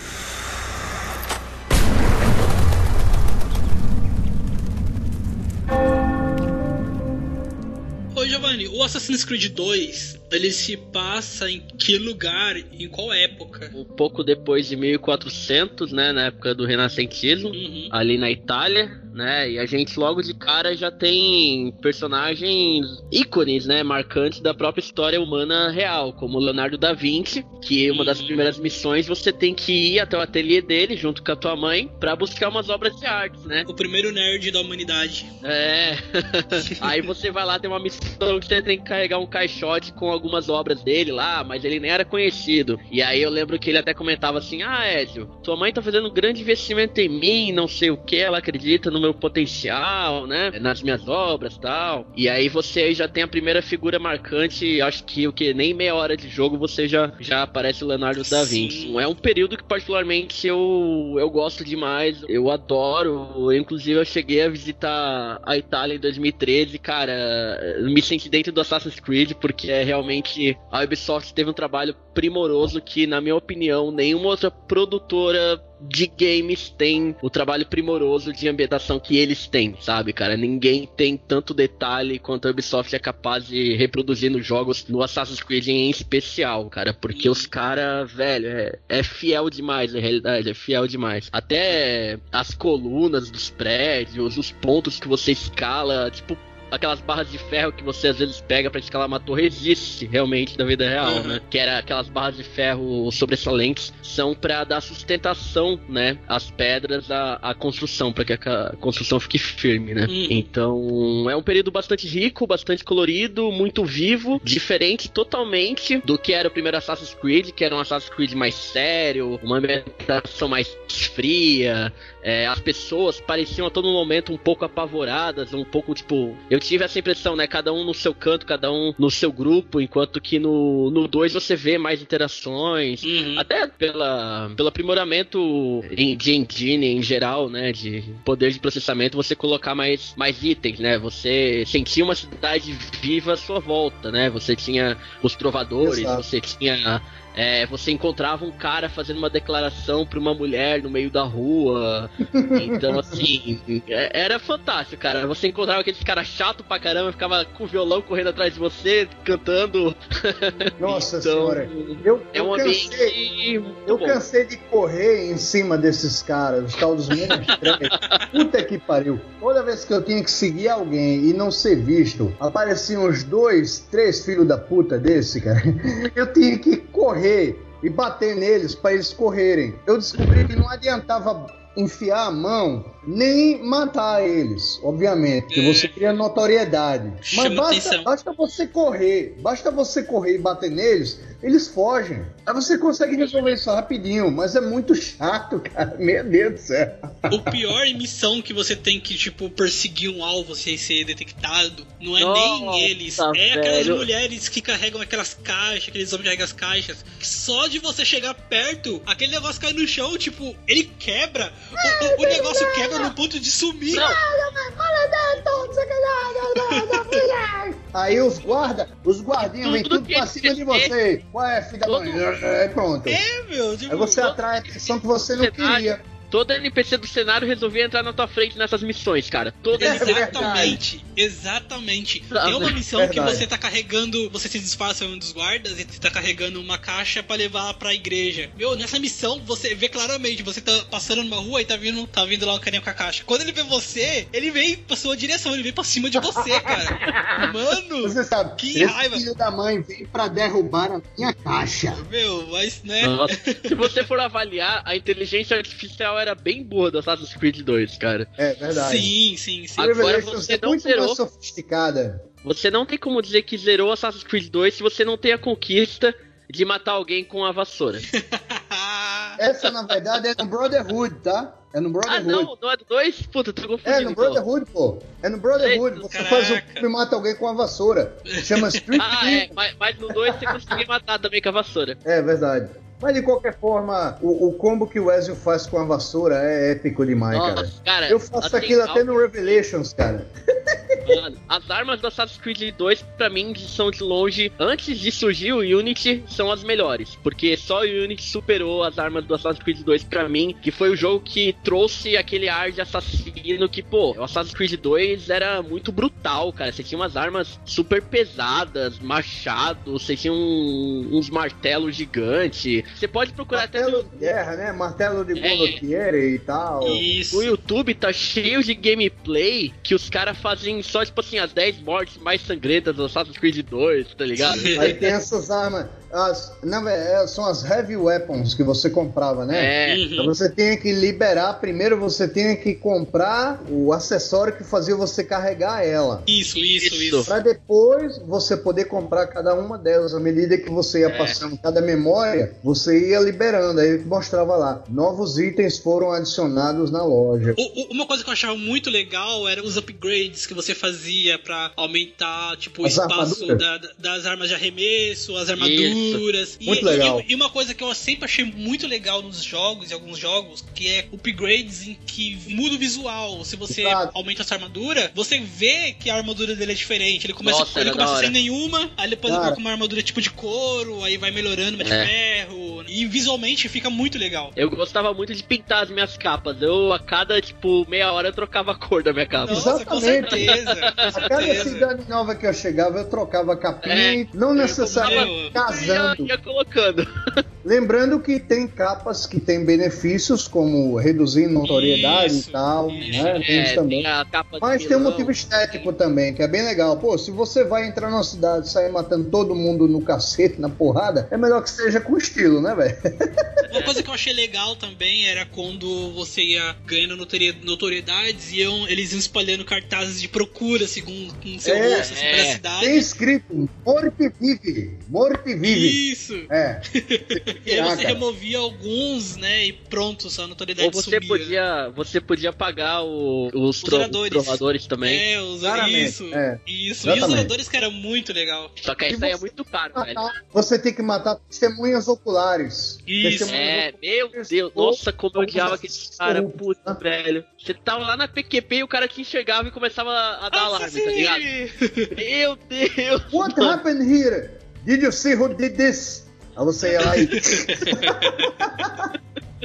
S1: Giovanni, o Assassin's Creed 2 Ele se passa em que lugar, em qual época?
S2: Um pouco depois de 1400, né, na época do renascentismo,
S1: Uhum.
S2: ali na Itália, né? E a gente logo de cara já tem personagens ícones, né, marcantes da própria história humana real, como Leonardo da Vinci, que uma das
S1: Uhum.
S2: primeiras missões você tem que ir até o ateliê dele junto com a tua mãe pra buscar umas obras de arte, né?
S1: O primeiro nerd da humanidade.
S2: É. Aí você vai lá, tem uma missão que você tem que carregar um caixote com algumas obras dele lá, mas ele nem era conhecido. E aí eu lembro que ele até comentava assim: Ah, Ezio, tua mãe tá fazendo um grande investimento em mim, não sei o que, ela acredita no meu potencial, né? Nas minhas obras tal. E aí você aí já tem a primeira figura marcante, acho que o que? Nem meia hora de jogo você já, já aparece o Leonardo da Vinci.
S1: Sim.
S2: É um período que particularmente eu, eu gosto demais, eu adoro. Inclusive eu cheguei a visitar a Itália em 2013, cara, me senti dentro do Assassin's Creed porque é realmente a Ubisoft teve um trabalho primoroso que, na minha opinião, nenhuma outra produtora de games tem o trabalho primoroso de ambientação que eles têm, sabe, cara? Ninguém tem tanto detalhe quanto a Ubisoft é capaz de reproduzir nos jogos, no Assassin's Creed em especial, cara, porque os caras, velho, é, é fiel demais na realidade, é fiel demais. Até as colunas dos prédios, os pontos que você escala, tipo, aquelas barras de ferro que você às vezes pega pra escalar uma torre existe realmente na vida real,
S1: Uhum.
S2: né? Que era aquelas barras de ferro sobressalentes são pra dar sustentação, né, às pedras à, à construção, pra que a construção fique firme, né?
S1: Uhum.
S2: Então, é um período bastante rico, bastante colorido, muito vivo, diferente totalmente do que era o primeiro Assassin's Creed, que era um Assassin's Creed mais sério, uma ambientação mais fria, é, as pessoas pareciam a todo momento um pouco apavoradas, um pouco tipo. Eu tive essa impressão, né? Cada um no seu canto, cada um no seu grupo, enquanto que no 2 no dois você vê mais interações.
S1: Uhum.
S2: Até pela, pelo aprimoramento em- de engine em geral, né? De poder de processamento, você colocar mais, mais itens, né? Você sentia uma cidade viva à sua volta, né? Você tinha os trovadores,
S3: Exato.
S2: você tinha. É, você encontrava um cara fazendo uma declaração pra uma mulher no meio da rua. Então, assim, é- era fantástico, cara. Você encontrava aqueles caras chato pra caramba, ficava com o violão correndo atrás de você, cantando.
S3: Nossa
S2: Então,
S3: senhora. Eu,
S2: É
S3: eu
S2: um
S3: cansei,
S2: ambiente muito
S3: eu
S2: bom.
S3: cansei de correr em cima desses caras, os tal dos monstros. Puta que pariu. Toda vez que eu tinha que seguir alguém e não ser visto, apareciam uns dois, três filhos da puta desse, cara. Eu tinha que correr e bater neles pra eles correrem. Eu descobri que não adiantava enfiar a mão nem matar eles, obviamente, porque
S1: É.
S3: você cria notoriedade. Mas
S1: Chama
S3: basta,
S1: atenção.
S3: basta você correr, basta você correr e bater neles, eles fogem. Aí você consegue resolver isso rapidinho, mas é muito chato, cara. Meu Deus do céu.
S1: O pior missão que você tem que, tipo, perseguir um alvo sem ser detectado, não é
S2: Nossa,
S1: nem eles, é aquelas
S2: velho.
S1: mulheres que carregam aquelas caixas, aqueles homens que carregam as caixas. que Só de você chegar perto, aquele negócio cai no chão, tipo, ele quebra. O, o- o negócio quebra no ponto de sumir.
S2: Não.
S3: Aí os guarda, os guardinhos vêm
S2: Tudo
S3: pra cima de você. Qual é, filho da mãe? É, pronto.
S1: É, meu, tipo,
S3: Aí você atrai a atenção que você não queria.
S2: Todo NPC do cenário resolvia entrar na tua frente nessas missões, cara. Todo
S3: É
S1: Exatamente, exatamente. Tem uma missão que você tá carregando, você se disfarça um dos guardas e você tá carregando uma caixa pra levar pra igreja. Meu, nessa missão você vê claramente, você tá passando numa rua e tá vindo, tá vindo lá um carinha com a caixa. Quando ele vê você, ele vem pra sua direção, ele vem pra cima de você, cara. Mano,
S3: Você sabe,
S1: Que
S3: esse
S1: raiva.
S3: filho da mãe vem pra derrubar a minha caixa.
S1: meu, mas né?
S2: Nossa, se você for avaliar, a inteligência artificial era bem boa do Assassin's Creed 2, cara.
S3: É verdade.
S1: Sim, sim, sim.
S2: Agora você
S3: é
S2: não
S3: muito
S2: zerou.
S3: mais sofisticada.
S2: Você não tem como dizer que zerou Assassin's Creed 2 se você não tem a conquista de matar alguém com a vassoura.
S3: Essa, na verdade, é no Brotherhood, tá? É no
S2: ah,
S3: Brotherhood.
S2: não? Não é do 2? Puta, tô confundindo.
S3: É, no
S2: então.
S3: Brotherhood, pô. É no Brotherhood. Você
S1: caraca.
S3: faz o e mata alguém com a vassoura. Chama Street
S2: Ah, é, mas, mas no 2 você conseguiu matar também com a vassoura.
S3: É verdade. Mas de qualquer forma, o, o combo que o Ezio faz com a vassoura é épico demais, cara.
S2: Nossa, cara.
S3: Eu faço
S2: assim,
S3: aquilo até no Revelations, cara.
S2: Mano, as armas do Assassin's Creed 2, pra mim, são de longe, antes de surgir o Unity, são as melhores. Porque só o Unity superou as armas do Assassin's Creed 2 pra mim, que foi o jogo que trouxe aquele ar de assassino que, pô, o Assassin's Creed 2 era muito brutal, cara. Você tinha umas armas super pesadas, machados, você tinha um, uns martelos gigantes. Você pode procurar
S3: Martelo
S2: até.
S3: de guerra, né? Martelo de
S2: É.
S3: Gondottiere e tal.
S1: Isso.
S2: O YouTube tá cheio de gameplay que os caras fazem só, tipo assim, as 10 mortes mais sangrentas do Assassin's Creed 2, tá ligado?
S3: Aí tem essas armas. As, não, é, são as heavy weapons que você comprava, né?
S2: É.
S3: Então você tinha que liberar. Primeiro você tinha que comprar o acessório que fazia você carregar ela.
S1: Isso, isso,
S2: Isso.
S1: isso.
S3: Pra depois você poder comprar cada uma delas. À medida que você ia
S2: É.
S3: passando cada memória, você ia liberando. Aí mostrava lá. Novos itens foram adicionados na loja.
S1: O- o- uma coisa que eu achava muito legal eram os upgrades que você fazia pra aumentar, tipo, o
S3: As
S1: espaço da- da- das armas de arremesso, as armaduras. E,
S3: Muito
S1: e-
S3: legal.
S1: E, uma coisa que eu sempre achei muito legal nos jogos, em alguns jogos, que é upgrades em que muda o visual. Se você
S3: Exato.
S1: aumenta a sua armadura, você vê que a armadura dele é diferente. Ele começa,
S2: Nossa,
S1: ele começa sem nenhuma, aí depois ele
S3: Cara.
S1: coloca uma armadura tipo de couro, aí vai melhorando, de
S2: É.
S1: ferro. E visualmente fica muito legal.
S2: Eu gostava muito de pintar as minhas capas. Eu, a cada, tipo, meia hora, eu trocava a cor da minha capa.
S1: Nossa, com
S3: Exatamente.
S1: certeza. Com
S3: A cada
S1: certeza.
S3: cidade nova que eu chegava, eu trocava a capinha
S2: É.
S3: e não necessariamente
S1: Eu-
S2: Ia, ia colocando.
S3: Lembrando que tem capas que têm benefícios, como reduzir notoriedade
S1: Isso,
S3: e tal,
S1: isso.
S3: né? Tem isso
S2: É,
S3: também.
S2: tem a capa de
S3: Mas tem um motivo estético também, que é bem legal. Pô, se você vai entrar numa cidade e sair matando todo mundo no cacete, na porrada, é melhor que seja com estilo, né, velho?
S1: Uma coisa que eu achei legal também era quando você ia ganhando notori- notoriedades e iam, eles iam espalhando cartazes de procura, segundo com seu
S3: É,
S1: rosto, assim,
S2: é.
S3: Tem
S1: cidade.
S3: escrito morte vive, morte vive.
S1: Isso!
S3: É.
S1: E aí você
S3: Caraca.
S1: removia alguns, né? E pronto, sua notoriedade
S2: Ou você
S1: subia.
S2: podia, você podia pagar o- os, tro-
S1: oradores.
S2: trovadores também.
S1: É, os isso.
S3: é.
S1: Isso. E os oradores que era muito legal.
S2: Só que aí
S3: E
S2: saía
S3: você-
S2: muito caro, velho.
S3: Matar- Você tem que matar testemunhas oculares.
S1: Isso.
S3: Testemunhas
S2: É, meu Deus, nossa, como eu odiava aquele cara, puta, velho. Você tava lá na PQP e o cara te enxergava e começava a, a dar alarme, tá ligado? Meu Deus!
S3: What happened here? Did you see who did this? Aí você ia lá e.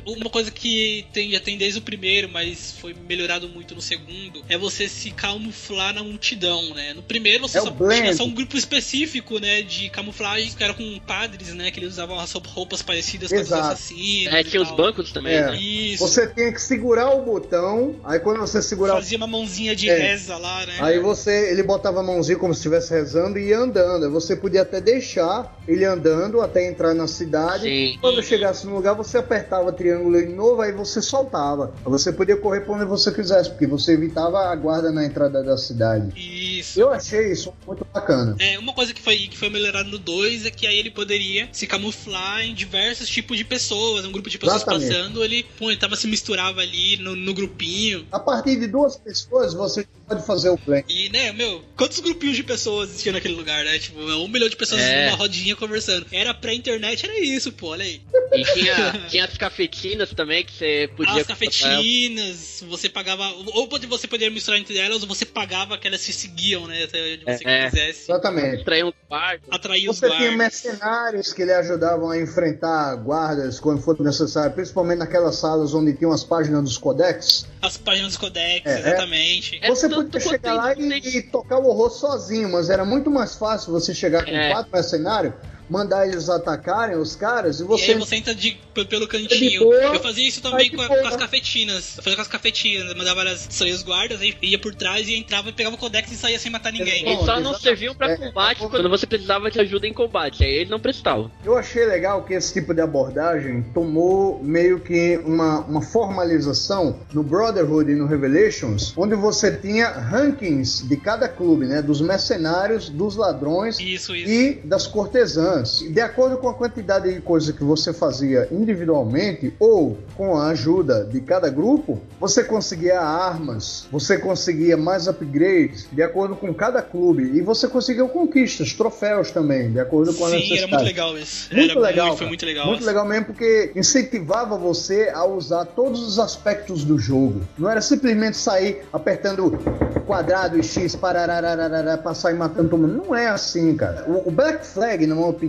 S1: Uma coisa que tem, já tem desde o primeiro, mas foi melhorado muito no segundo, é você se camuflar na multidão, né? No primeiro você
S3: É
S1: só tinha só um grupo específico, né, de camuflagem, que era com padres, né, que eles usavam as roupas parecidas com as
S3: Exato.
S1: assassinos.
S2: É,
S1: e
S2: tinha os bancos também,
S3: É.
S2: né?
S1: Isso.
S3: Você tinha que segurar o botão. Aí quando você segurar
S1: Fazia uma mãozinha de
S3: É.
S1: reza lá, né?
S3: Aí você, ele botava a mãozinha como se estivesse rezando e ia andando. Você podia até deixar ele andando até entrar na cidade.
S2: Sim.
S3: Quando chegasse no lugar, você apertava triângulo de novo, aí você soltava. Você podia correr pra onde você quisesse, porque você evitava a guarda na entrada da cidade.
S1: Isso.
S3: Eu achei isso muito bacana.
S1: É, uma coisa que foi, que foi melhorado no 2 é que aí ele poderia se camuflar em diversos tipos de pessoas, um grupo de pessoas
S3: Exatamente.
S1: passando, ele, pô, ele tava, se misturava ali no, no grupinho.
S3: A partir de duas pessoas, você pode fazer o play.
S1: E, né, meu, quantos grupinhos de pessoas existiam naquele lugar, né? Tipo, um milhão de pessoas
S2: É.
S1: numa rodinha conversando. Era pré-internet, era isso, pô, olha aí.
S2: E tinha, tinha as cafetinas também que você podia.
S1: As cafetinas, você pagava. Ou pode- você poderia misturar entre elas, ou você pagava que elas se seguiam, né? Até onde você
S2: É.
S1: quisesse.
S3: Exatamente.
S2: Trair um quarto.
S1: Atrair os
S3: Você tinha
S1: guardas.
S3: mercenários que lhe ajudavam a enfrentar guardas quando for necessário, principalmente naquelas salas onde tinham as páginas dos codex.
S1: As páginas dos codex,
S3: É, é.
S1: exatamente.
S2: É
S3: Você podia chegar lá
S2: tem-
S3: e, e tocar o horror sozinho, mas era muito mais fácil você chegar com
S2: É.
S3: quatro mercenários, mandar eles atacarem os caras e
S1: E
S3: você.
S1: aí você entra de, pelo
S3: de
S1: cantinho.
S3: boa,
S1: eu fazia isso também com, a- com as cafetinas. Eu fazia com as cafetinas. Mandava elas distrair os guardas, aí ia por trás e entrava e pegava o codex e saía sem matar ninguém.
S2: Eles só não serviam pra
S3: É,
S2: combate
S3: é,
S2: quando você precisava de ajuda em combate. Aí eles não prestavam.
S3: Eu achei legal que esse tipo de abordagem tomou meio que uma, uma formalização no Brotherhood e no Revelations, onde você tinha rankings de cada clube, né? Dos mercenários, dos ladrões
S1: Isso, isso.
S3: e das cortesãs. Lance, de acordo com a quantidade de coisa que você fazia individualmente ou com a ajuda de cada grupo, você conseguia armas, você conseguia mais upgrades de acordo com cada clube e você conseguiu conquistas, troféus também, de acordo com a
S1: Sim, era muito legal isso.
S3: Muito
S1: era
S3: legal.
S1: Muito, foi muito legal.
S3: Muito legal mesmo porque incentivava você a usar todos os aspectos do jogo. Não era simplesmente sair apertando quadrado e X para passar e matando todo mundo. Não é assim, cara. O, o Black Flag, na minha opinião,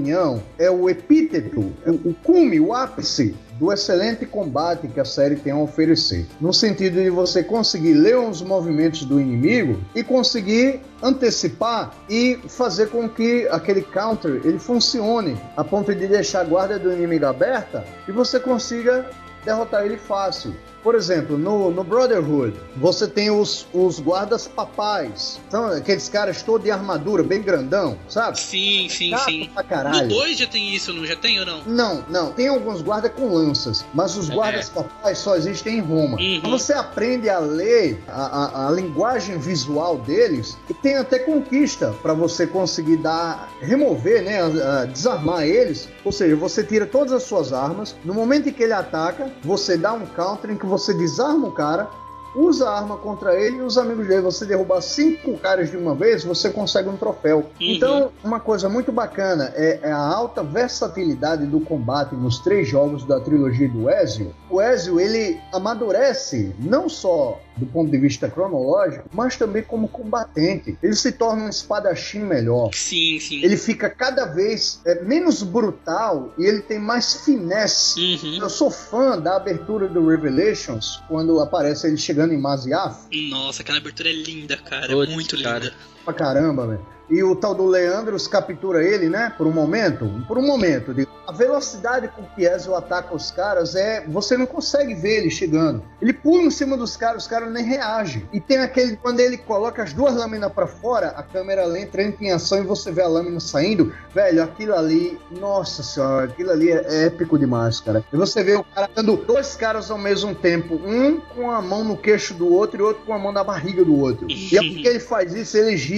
S3: é o epíteto, o, o cume, o ápice do excelente combate que a série tem a oferecer. No sentido de você conseguir ler os movimentos do inimigo e conseguir antecipar e fazer com que aquele counter ele funcione a ponto de deixar a guarda do inimigo aberta e você consiga derrotar ele fácil. Por exemplo, no, no Brotherhood, você tem os, os guardas papais. São aqueles caras todos de armadura, bem grandão, sabe?
S1: Sim, sim,
S3: Chato
S1: sim.
S3: pra caralho.
S1: No 2 já tem isso, não já tem ou não?
S3: Não, não. Tem alguns guardas com lanças, mas os
S1: É.
S3: guardas papais só existem em Roma.
S1: Uhum.
S3: Então você aprende a ler a, a- a linguagem visual deles e tem até conquista para você conseguir dar, remover, né, a- a desarmar eles. Ou seja, você tira todas as suas armas. No momento em que ele ataca, você dá um counter em que você desarma o cara. Usa a arma contra ele e os amigos dele. Você derrubar cinco caras de uma vez, você consegue um troféu. Então, uma coisa muito bacana é, é a alta versatilidade do combate nos três jogos da trilogia do Ezio. O Ezio, ele amadurece não só do ponto de vista cronológico, mas também como combatente. Ele se torna um espadachim melhor.
S1: Sim, sim.
S3: Ele fica cada vez é, menos brutal e ele tem mais finesse.
S1: Uhum.
S3: Eu sou fã da abertura do Revelations, quando aparece ele chegando em Maziaf.
S1: Nossa, aquela abertura é linda, cara.
S2: Putz,
S1: muito
S2: cara.
S3: Pra caramba, velho. E o tal do Leandros captura ele, né? Por um momento. Por um momento. digo. A velocidade com que Ezio ataca os caras é. Você não consegue ver ele chegando. Ele pula em cima dos caras, os caras nem reagem. E tem aquele. Quando ele coloca as duas lâminas pra fora, a câmera lenta entra em ação e você vê a lâmina saindo. Velho, aquilo ali. Nossa senhora, aquilo ali é épico demais, cara. E você vê o cara dando dois caras ao mesmo tempo. Um com a mão no queixo do outro e outro com a mão na barriga do outro. E é porque ele faz isso, ele gira,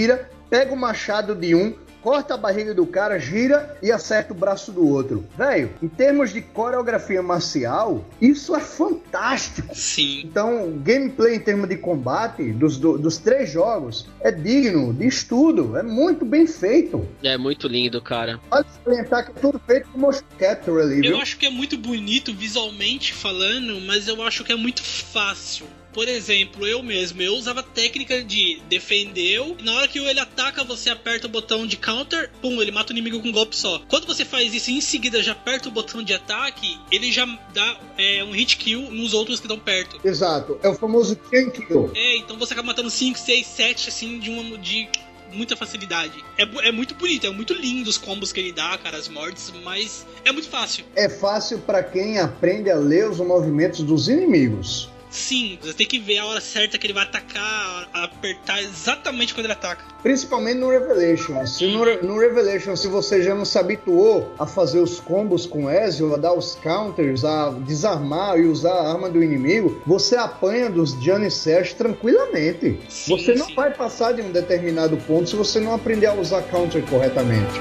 S3: pega o machado de um, corta a barriga do cara, gira e acerta o braço do outro. Velho, em termos de coreografia marcial, isso é fantástico.
S1: Sim.
S3: Então, gameplay em termos de combate dos, do- dos três jogos é digno de estudo, é muito bem feito.
S2: É muito lindo, cara.
S3: Pode salientar que é tudo feito com motion capture ali,
S1: Eu
S3: viu?
S1: acho que é muito bonito visualmente falando, mas eu acho que é muito fácil. Por exemplo, eu mesmo, eu usava a técnica de defendeu, na hora que ele ataca, você aperta o botão de counter, pum, ele mata o inimigo com um golpe só. Quando você faz isso em seguida já aperta o botão de ataque, ele já dá é, um hit kill nos outros que estão perto.
S3: Exato, é o famoso chain kill.
S1: É, então você acaba matando 5, 6, 7 assim de uma de muita facilidade. É, é muito bonito, é muito lindo os combos que ele dá, cara, as mortes, mas é muito fácil.
S3: É fácil pra quem aprende a ler os movimentos dos inimigos.
S1: Sim, você tem que ver a hora certa que ele vai atacar, apertar exatamente quando ele ataca.
S3: Principalmente no Revelation. Se no, no Revelation, se você já não se habituou a fazer os combos com Ezio, a dar os counters, a desarmar e usar a arma do inimigo, você apanha dos Johnny Sash tranquilamente.
S1: Sim,
S3: você não
S1: sim.
S3: vai passar de um determinado ponto se você não aprender a usar counter corretamente.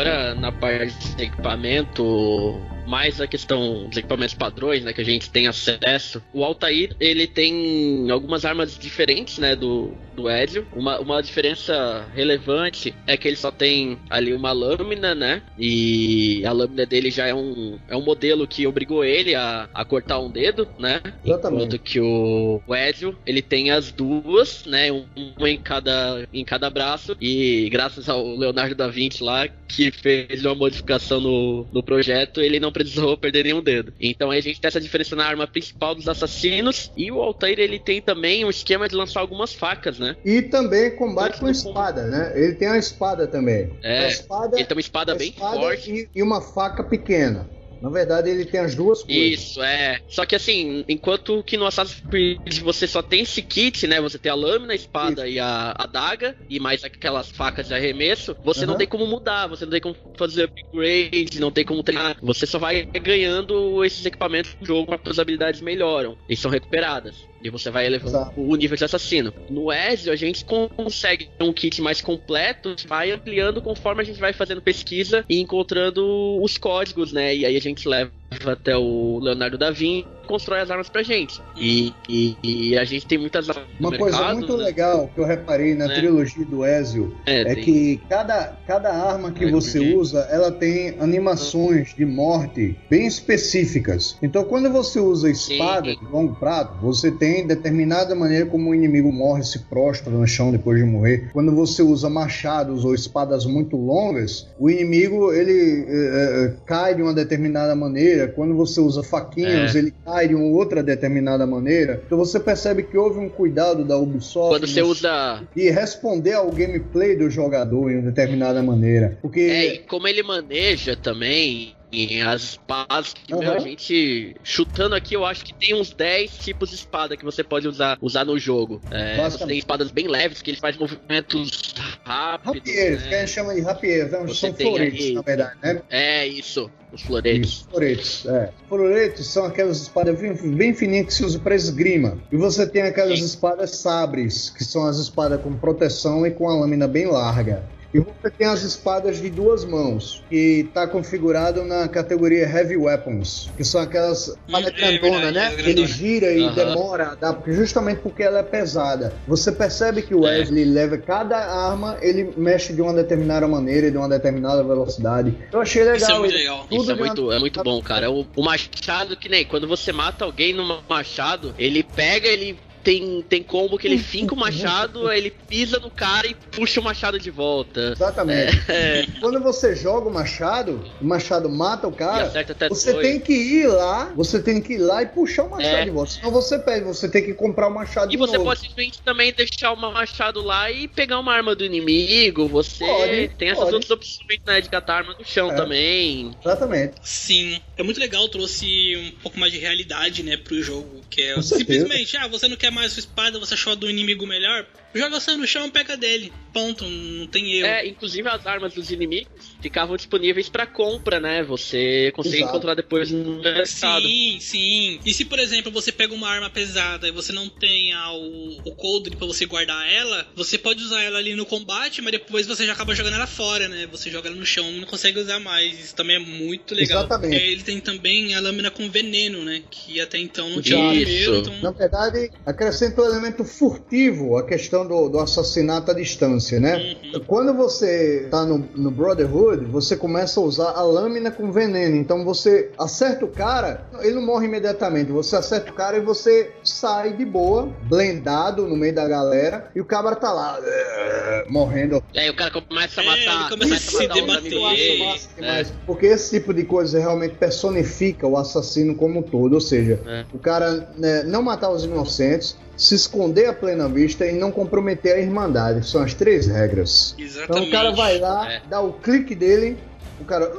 S2: Agora, na parte de equipamento, mais a questão dos equipamentos padrões, né, que a gente tem acesso. O Altair, ele tem algumas armas diferentes, né, do, do Ezio. Uma, uma diferença relevante é que ele só tem ali uma lâmina, né, e a lâmina dele já é um, é um modelo que obrigou ele a, a cortar um dedo, né,
S3: Exatamente.
S2: enquanto que o, o Ezio, ele tem as duas, né, um, uma em cada, em cada braço, e graças ao Leonardo da Vinci lá, que fez uma modificação no, no projeto, ele não precisou perder nenhum dedo. Então aí a gente tem essa diferença na arma principal dos assassinos, e o Altair, ele tem também um esquema de lançar algumas facas, né?
S3: E também combate com espada, né? Ele tem a espada também.
S2: É,
S3: espada,
S2: Ele tem uma espada bem
S3: espada
S2: forte.
S3: e, e uma faca pequena. Na verdade, ele tem as duas coisas.
S2: Isso, é. Só que assim, enquanto que no Assassin's Creed você só tem esse kit, né? Você tem a lâmina, a espada e a adaga, e mais aquelas facas de arremesso, você não
S3: Aham.
S2: tem como mudar, você não tem como fazer upgrade, não tem como treinar. Você só vai ganhando esses equipamentos no jogo, as suas habilidades melhoram e são recuperadas. E você vai elevando o nível de assassino. No Ezio, a gente consegue ter um kit mais completo, vai ampliando conforme a gente vai fazendo pesquisa e encontrando os códigos, né? E aí a gente leva até o Leonardo da Vinci constrói as armas pra gente. E, e- e a gente tem muitas armas
S3: Uma coisa muito
S2: né?
S3: legal que eu reparei na
S2: Né?
S3: trilogia do Ezio
S2: É,
S3: é
S2: tem-
S3: que cada, cada arma que
S2: É,
S3: você usa, ela tem animações de morte bem específicas. Então, quando você usa espada
S2: Sim.
S3: de longo prato, você tem determinada maneira como o inimigo morre, se prostra no chão depois de morrer. Quando você usa machados ou espadas muito longas, o inimigo ele eh, cai de uma determinada maneira. Quando você usa faquinhos,
S2: É.
S3: ele cai de uma outra determinada maneira. Então você percebe que houve um cuidado da Ubisoft
S2: Quando você usa.
S3: e responder ao gameplay do jogador em uma determinada maneira. Porque
S2: É, e como ele maneja também. E as espadas que, meu,
S3: Aham.
S2: a gente chutando aqui, eu acho que tem uns 10 tipos de espada que você pode usar, usar no jogo. É, você tem espadas bem leves, que ele faz movimentos rápidos.
S3: rapieiros, que a
S2: né?
S3: gente chama de rapieiros, né? São floretes,
S2: aí-
S3: na verdade, né?
S2: É isso, os floretes.
S3: Floretes, é. Floretes são aquelas espadas bem, bem fininhas que se usa para esgrima. E você tem aquelas
S2: Sim.
S3: espadas sabres, que são as espadas com proteção e com a lâmina bem larga. E você tem as espadas de duas mãos, que está configurado na categoria Heavy Weapons, que são aquelas espadas
S1: é
S3: grandona, né?
S1: é
S3: Ele gira e
S2: Aham.
S3: demora porque justamente porque ela é pesada. Você percebe que o
S2: É.
S3: Wesley leva cada arma, ele mexe de uma determinada maneira e de uma determinada velocidade. Eu achei legal.
S1: Isso é muito legal.
S2: Isso é
S3: de uma-
S2: muito, é muito bom, cara. O, o machado, que nem quando você mata alguém no machado, ele pega, ele tem, tem combo que ele finca o machado, aí ele pisa no cara e puxa o machado de volta.
S3: Exatamente.
S2: É,
S3: Quando você joga o machado, o machado mata o
S2: e
S3: cara. Você
S2: dois.
S3: tem que ir lá, você tem que ir lá e puxar o machado
S2: É.
S3: de volta. Senão você perde, você tem que comprar o machado
S2: E
S3: de
S2: você
S3: novo.
S2: pode simplesmente também deixar o machado lá e pegar uma arma do inimigo. Você
S3: Pode,
S2: tem essas
S3: pode.
S2: outras opções, né? De catar arma no chão
S3: É.
S2: também.
S3: Exatamente.
S1: Sim, é muito legal, trouxe um pouco mais de realidade, né, pro jogo. Que é
S3: Com certeza.
S1: simplesmente, ah, você não quer mais sua espada, você achou a do inimigo melhor, joga você no chão pega dele. Ponto, não tem erro.
S2: É, inclusive as armas dos inimigos ficavam disponíveis pra compra, né? Você consegue
S3: Exato.
S2: encontrar depois no mercado.
S1: Sim, sim. E se, por exemplo, você pega uma arma pesada e você não tem o, o coldre pra você guardar ela, você pode usar ela ali no combate, mas depois você já acaba jogando ela fora, né? Você joga ela no chão e não consegue usar mais. Isso também é muito legal.
S3: Exatamente.
S1: Porque ele tem também a lâmina com veneno, né? Que até então não
S3: Isso.
S1: tinha no primeiro, então...
S3: Na verdade, acrescentou elemento furtivo a questão do, do assassinato à distância, né?
S1: Uhum.
S3: Quando você tá no, no Brotherhood, você começa a usar a lâmina com veneno. Então você acerta o cara, ele não morre imediatamente. Você acerta o cara e você sai de boa, blendado no meio da galera, e o cabra tá lá, eh, morrendo.
S2: E aí o cara começa a
S1: É,
S2: matar,
S1: ele começa a se
S2: matar os
S1: debater.
S2: É.
S3: Porque esse tipo de coisa realmente personifica o assassino como um todo. Ou seja,
S2: É.
S3: o cara né, não matar os inocentes, se esconder a plena vista e não comprometer a irmandade. São as três regras.
S1: Exatamente.
S3: Então o cara vai lá,
S2: É.
S3: dá o clique dele, o cara.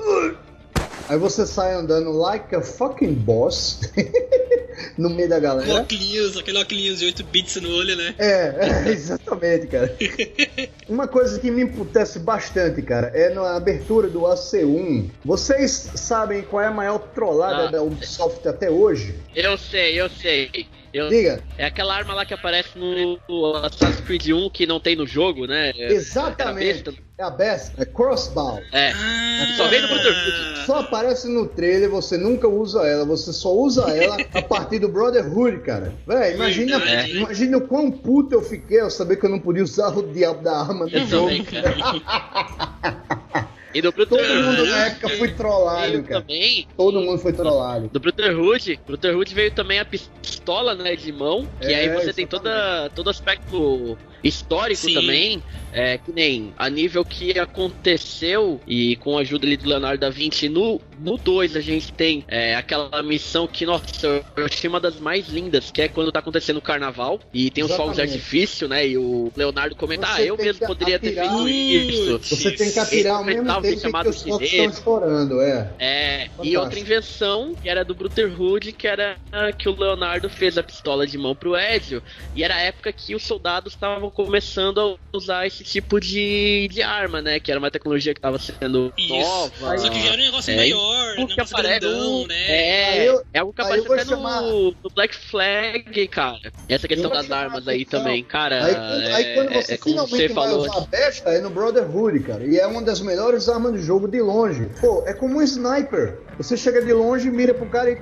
S3: Aí você sai andando like a fucking boss no meio da galera.
S1: óculos, aquele óculos de 8 bits no olho, né?
S3: É, é, exatamente, cara. Uma coisa que me emputece bastante, cara, é na abertura do AC1. Vocês sabem qual é a maior trollada
S2: Ah.
S3: da Ubisoft até hoje?
S2: Eu sei, eu sei. Eu-
S3: Diga.
S2: É aquela arma lá que aparece no, no Assassin's Creed 1 que não tem no jogo, né? É,
S3: Exatamente.
S2: besta.
S3: É a best, é crossbow.
S2: É.
S1: Ah,
S2: Só vem no Brotherhood.
S3: Só aparece no trailer, você nunca usa ela, você só usa ela a partir do Brotherhood, cara. Véi, imagina,
S1: Verdade.
S3: imagina o quão puto eu fiquei ao saber que eu não podia usar o diabo da arma no
S2: Eu
S3: jogo.
S2: também, cara. E do
S3: Todo
S2: Brotherhood.
S3: mundo na época foi trollado, cara.
S2: também.
S3: Todo mundo foi trollado.
S2: Do Brotherhood, Brotherhood veio também a pistola, né, de mão, que
S3: É,
S2: aí você tem toda, todo aspecto histórico
S1: Sim.
S2: também, é, que nem a nível que aconteceu e com a ajuda ali do Leonardo da Vinci no no 2 a gente tem é, aquela missão que, nossa, eu achei uma das mais lindas, que é quando tá acontecendo o carnaval e tem os fogos de artifício, né, e o Leonardo comenta,
S3: Você
S2: ah, eu mesmo
S3: que
S2: poderia ter feito isso.
S3: Você tem que atirar ao mesmo
S2: jovem chamado
S3: os focos estão estourando, é.
S2: É, e
S3: Fantástico.
S2: outra invenção, que era do Brotherhood, que era ah, que o Leonardo fez a pistola de mão pro Ezio, e era a época que os soldados estavam começando a usar esse tipo de, de arma, né? Que era uma tecnologia que estava sendo
S1: Isso.
S2: nova.
S1: Só que já era um negócio
S2: É,
S1: maior,
S2: Porque
S1: negócio
S2: aparece
S1: grandão, né?
S2: É,
S3: eu-
S2: é algo que aparece até
S3: chamar-
S2: no, no Black Flag, cara. Essa questão das armas aí também, cara.
S3: Aí, quando-
S2: é,
S3: aí quando você
S2: é como
S3: finalmente
S2: você
S3: vai
S2: falou.
S3: usar a besta, é no Brotherhood, cara. E é uma das melhores armas do jogo de longe. Pô, é como um sniper. Você chega de longe, mira pro cara e.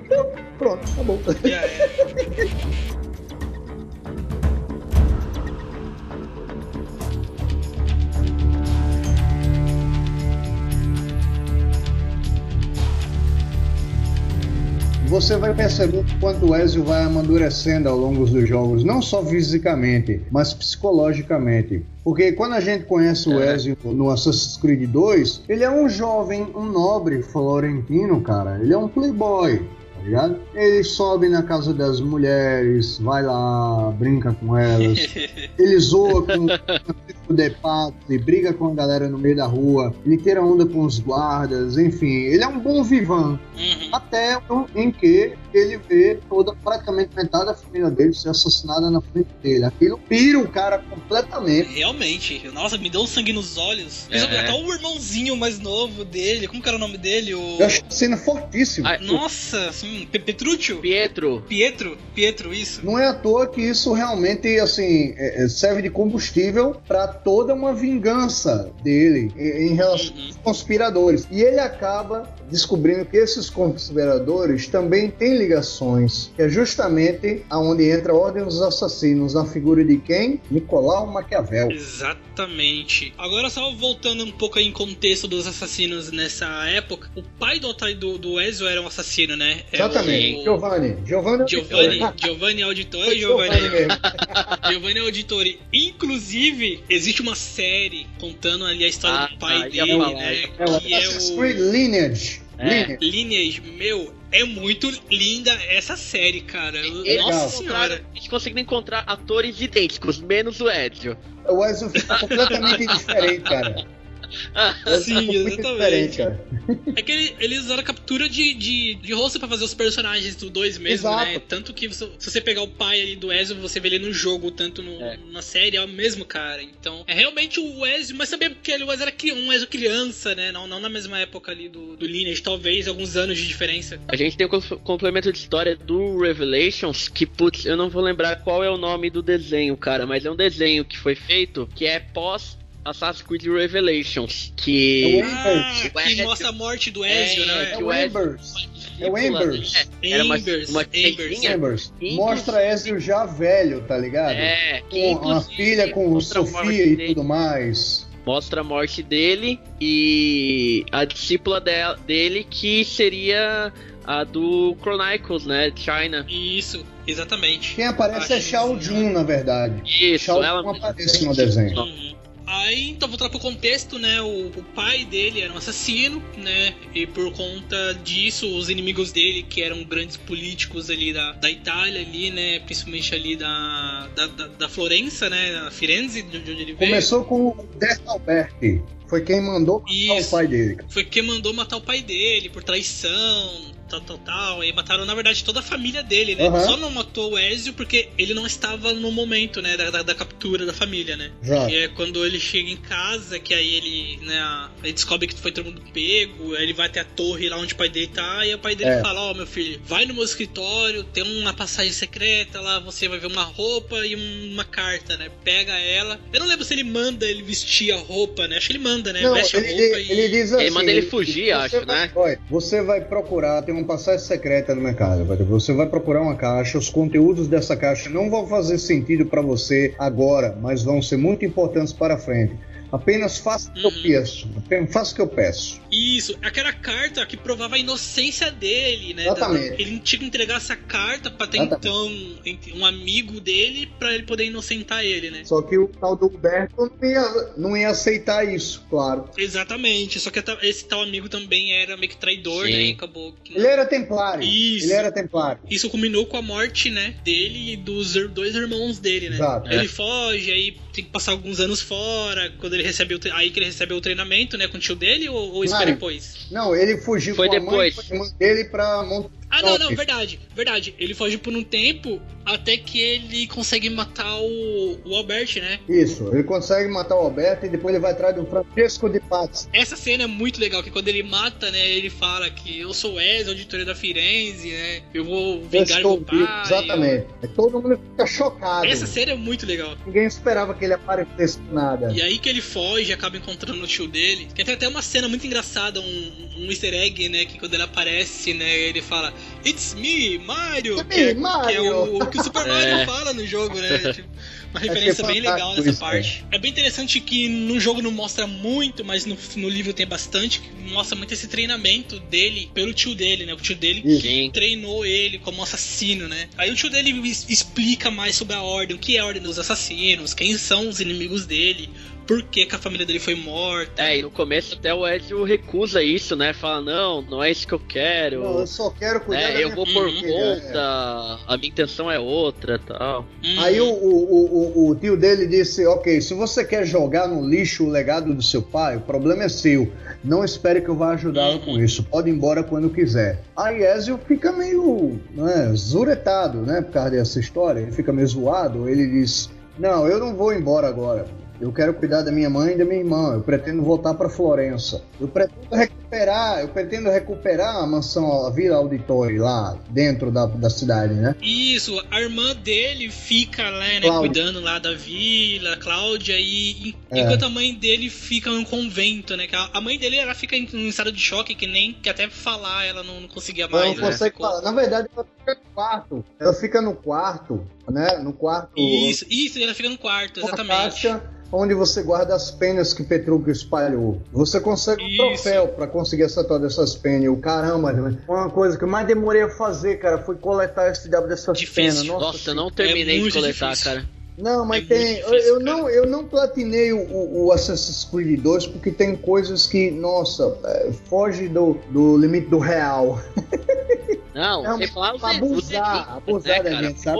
S3: Pronto, acabou.
S1: Já é.
S3: Você vai perceber quanto o Ezio vai amadurecendo ao longo dos jogos, não só fisicamente, mas psicologicamente. Porque quando a gente conhece o
S2: É.
S3: Ezio no Assassin's Creed 2, ele é um jovem, um nobre florentino, cara. Ele é um playboy, tá? Ele sobe na casa das mulheres, vai lá, brinca com elas, ele zoa com o depato e briga com a galera no meio da rua, ele tira onda com os guardas, enfim, ele é um bom vivan.
S1: Uhum.
S3: Até o- em que ele vê toda, praticamente metade da família dele ser assassinada na frente dele. Aquilo pira o cara completamente.
S1: Realmente, nossa, me deu um sangue nos olhos.
S2: É.
S1: Até o irmãozinho mais novo dele, como que era o nome dele? O...
S3: Eu acho a cena fortíssima.
S2: Ah,
S1: Nossa, assim, Pe- Petrúcio?
S2: Pietro,
S1: Pietro? Pietro, isso.
S3: Não é à toa que isso realmente assim é- é- serve de combustível para toda uma vingança dele em relação
S1: Uhum.
S3: aos conspiradores. E ele acaba descobrindo que esses conspiradores também têm ligações, que é justamente aonde entra a Ordem dos Assassinos, na figura de quem? Nicolau Maquiavel.
S1: Exatamente. Agora, só voltando um pouco aí em contexto dos assassinos nessa época, o pai do, do, do Ezio era um assassino, né? É
S3: Exatamente.
S1: o-
S3: Giovanni. Giovanni.
S1: Giovanni, Giovanni Auditori,
S3: Giovanni
S1: Giovanni. Giovanni Auditori. Inclusive, existe uma série contando ali a história
S2: Ah,
S1: do pai
S2: ah, ia
S1: dele, né?
S3: É
S1: que é o
S3: Creed Lineage.
S2: É.
S1: Meu, é muito linda essa série, cara.
S2: Eles
S1: Nossa
S3: Legal.
S1: senhora.
S2: encontraram- eles conseguiram encontrar atores idênticos, menos o Ezio.
S3: O Ezio fica completamente diferente, cara. Ezio
S1: Sim, exatamente.
S3: diferente, cara.
S1: É que ele- eles usaram a captura de, de, de rosto pra fazer os personagens do 2 mesmo,
S3: Exato.
S1: né? Tanto que se se você pegar o pai ali do Ezio, você vê ele no jogo, tanto no-
S2: É.
S1: na série, é o mesmo cara. Então, é realmente o Ezio, mas também porque ele, o Ezio era um Ezio criança, né? Não, não na mesma época ali do, do Lineage, talvez alguns anos de diferença.
S2: A gente tem o com- complemento de história do Revelations, que, putz, eu não vou lembrar qual é o nome do desenho, cara, mas é um desenho que foi feito que é pós Assassin's Creed Revelations, que...
S3: É o
S1: Ah, que
S2: Ezio.
S1: mostra a morte do Ezio,
S2: É,
S1: né?
S3: É
S2: que
S3: o Embers. É o Embers.
S2: É, era uma,
S1: Embers,
S2: uma
S1: Embers.
S3: Embers. Mostra Ezio já velho, tá ligado?
S2: É, que
S3: Com a filha com Sofia e tudo mais.
S2: Mostra a morte dele e a discípula de- dele que seria a do Chronicles, né? China.
S1: Isso, exatamente.
S3: Quem aparece é
S1: Acho
S3: Shao
S1: que-
S3: Jun, na verdade.
S2: Isso,
S3: Shao
S2: ela
S3: Jun aparece no desenho.
S1: Uhum. Aí, então, voltar pro contexto, né? O, o pai dele era um assassino, né? E por conta disso, os inimigos dele, que eram grandes políticos ali da, da Itália, ali, né? Principalmente ali da, da, da, Florença, né? Da Firenze, de onde ele veio.
S3: Começou com o Dert Alberti. Foi quem mandou matar
S1: Isso.
S3: o pai dele.
S1: Foi quem mandou matar o pai dele por traição, tal, tal, tal. E mataram, na verdade, toda a família dele, né?
S3: Aham.
S1: Só não matou o Ezio porque ele não estava no momento, né? Da, da, da captura da família, né?
S3: Já.
S1: Que é quando ele chega em casa, que aí ele, né, ele descobre que foi todo mundo pego, aí ele vai até a torre lá onde o pai dele tá, e o pai dele
S3: É.
S1: fala, ó, meu filho, vai no meu escritório, tem uma passagem secreta lá, você vai ver uma roupa e um- uma carta, né? Pega ela. Eu não lembro se ele manda ele vestir a roupa, né? Acho que ele manda, né?
S3: Não,
S1: Veste a
S3: ele,
S1: roupa
S3: ele-
S1: e.
S3: ele diz assim.
S2: Ele manda ele fugir, acho,
S3: vai-
S2: né?
S3: olha, você vai procurar, tem uma passagem secreta no mercado. ter- Você vai procurar uma caixa, os conteúdos dessa caixa não vão fazer sentido para você agora, mas vão ser muito importantes para frente. Apenas faça o que eu
S1: Uhum.
S3: peço. Apenas faça o que eu peço.
S1: Isso, aquela carta que provava a inocência dele, né?
S3: Exatamente.
S1: Ele tinha que entregar essa carta pra até então um amigo dele pra ele poder inocentar ele, né?
S3: Só que o tal do Humberto não ia, não ia aceitar isso, claro.
S1: Exatamente, só que esse tal amigo também era meio que traidor,
S2: Sim.
S1: né? E acabou que.
S3: Ele era templário.
S1: Isso.
S3: Ele era templário.
S1: Isso culminou com a morte, né, dele e dos dois irmãos dele, né?
S3: Exato.
S1: Ele foge, aí tem que passar alguns anos fora, quando ele recebe o tre- aí que ele recebeu o treinamento, né, com o tio dele ou, ou espera
S3: Não.
S1: depois?
S3: Não, ele fugiu
S2: Foi
S3: com a mãe,
S2: depois.
S3: com a irmã dele pra Mont...
S1: Ah, não, não, verdade, verdade. Ele foge por um tempo até que ele consegue matar o, o Albert, né?
S3: Isso, ele consegue matar o Alberto e depois ele vai atrás do Francesco de Paz.
S1: Essa cena é muito legal, que quando ele mata, né, ele fala que eu sou Ezio, auditor da Firenze, né? Eu vou vingar meu pai.
S3: Exatamente. Aí Todo mundo fica chocado.
S1: Essa cena é muito legal.
S3: Ninguém esperava que ele aparecesse nada.
S1: E aí que ele foge e acaba encontrando o tio dele. Tem até uma cena muito engraçada, um, um easter egg, né? Que quando ele aparece, né? Ele fala, It's me, Mario!
S3: It's me,
S1: que, é-
S3: Mario!
S1: que é o, o que o Super Mario
S2: É.
S1: fala no jogo, né? Tipo, uma referência bem legal nessa
S3: isso,
S1: parte. É bem interessante que no jogo não mostra muito, mas no, no livro tem bastante. Que mostra muito esse treinamento dele pelo tio dele, né? O tio dele.
S2: Sim.
S1: treinou ele como assassino, né? Aí o tio dele explica mais sobre a ordem, o que é a ordem dos assassinos, quem são os inimigos dele, por que, que a família dele foi morta.
S2: É, e no começo até o Ezio recusa isso, né? Fala, não, não é isso que eu quero.
S3: Não, eu só quero cuidar da
S2: É, eu
S3: minha
S2: vou por
S1: Uhum.
S3: família,
S2: conta, a minha intenção é outra tal.
S1: Hum,
S3: Aí o, o, o, o tio dele disse: Ok, se você quer jogar no lixo o legado do seu pai, o problema é seu. Não espere que eu vá ajudá-lo
S1: Uhum.
S3: com isso. Pode ir embora quando quiser. Aí Ezio fica meio né, zuretado, né? Por causa dessa história. Ele fica meio zoado. Ele diz: Não, eu não vou embora agora. Eu quero cuidar da minha mãe e da minha irmã. Eu pretendo voltar para Florença. Eu pretendo recuperar, eu pretendo recuperar a mansão, a Vila Auditori lá dentro da, da cidade, né?
S1: Isso, a irmã dele fica lá, né,
S3: Cláudia.
S1: cuidando lá da vila, Cláudia, e
S3: É.
S1: enquanto a mãe dele fica em um convento, né? A, a mãe dele ela fica em um estado de choque que nem que até falar ela não, não conseguia mais.
S3: não
S1: né?
S3: consegue
S1: Ficou-
S3: falar. Na verdade, ela fica no quarto. Ela fica no quarto, né? No quarto.
S1: Isso, isso, ela fica no quarto, exatamente.
S3: caixa onde você guarda as penas que Petrucco espalhou. Você consegue um
S1: Isso.
S3: troféu pra conseguir essa toda dessas penas. Eu, caramba, uma coisa que eu mais demorei a fazer, cara, foi coletar esse diabo dessas
S1: Difícil.
S3: penas.
S2: Nossa, eu não terminei de
S1: muito
S2: coletar,
S1: difícil.
S2: cara.
S3: Não, mas
S1: É
S3: tem.
S1: muito
S3: eu-
S1: difícil,
S3: eu, não, eu não platinei o, o- Assassin's Creed 2 porque tem coisas que, nossa, é, foge do, do limite do real.
S2: Não,
S3: Não,
S2: sem falar os
S3: abusar,
S2: efeitos,
S3: abusar da
S2: cara?
S3: gente, sabe?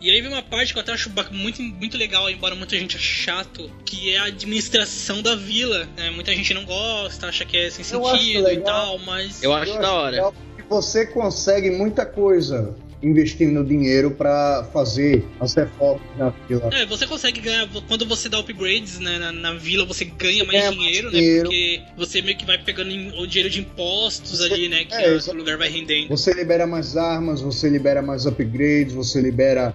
S1: E aí vem uma parte que eu até acho muito, muito legal, embora muita gente ache chato, que é a administração da vila. né? Muita gente não gosta, acha que é sem
S3: Eu acho
S1: sentido e tal, mas.
S2: Eu acho da hora.
S3: legal que você consegue muita coisa investindo dinheiro pra fazer as reformas na vila.
S1: É, você consegue ganhar. Quando você dá upgrades né, na, na vila, você ganha mais dinheiro,
S3: dinheiro.
S1: né? Porque você meio que vai pegando o dinheiro de impostos
S3: Você-
S1: ali, né? Que
S3: é,
S1: o lugar vai rendendo.
S3: Você libera mais armas, você libera mais upgrades, você libera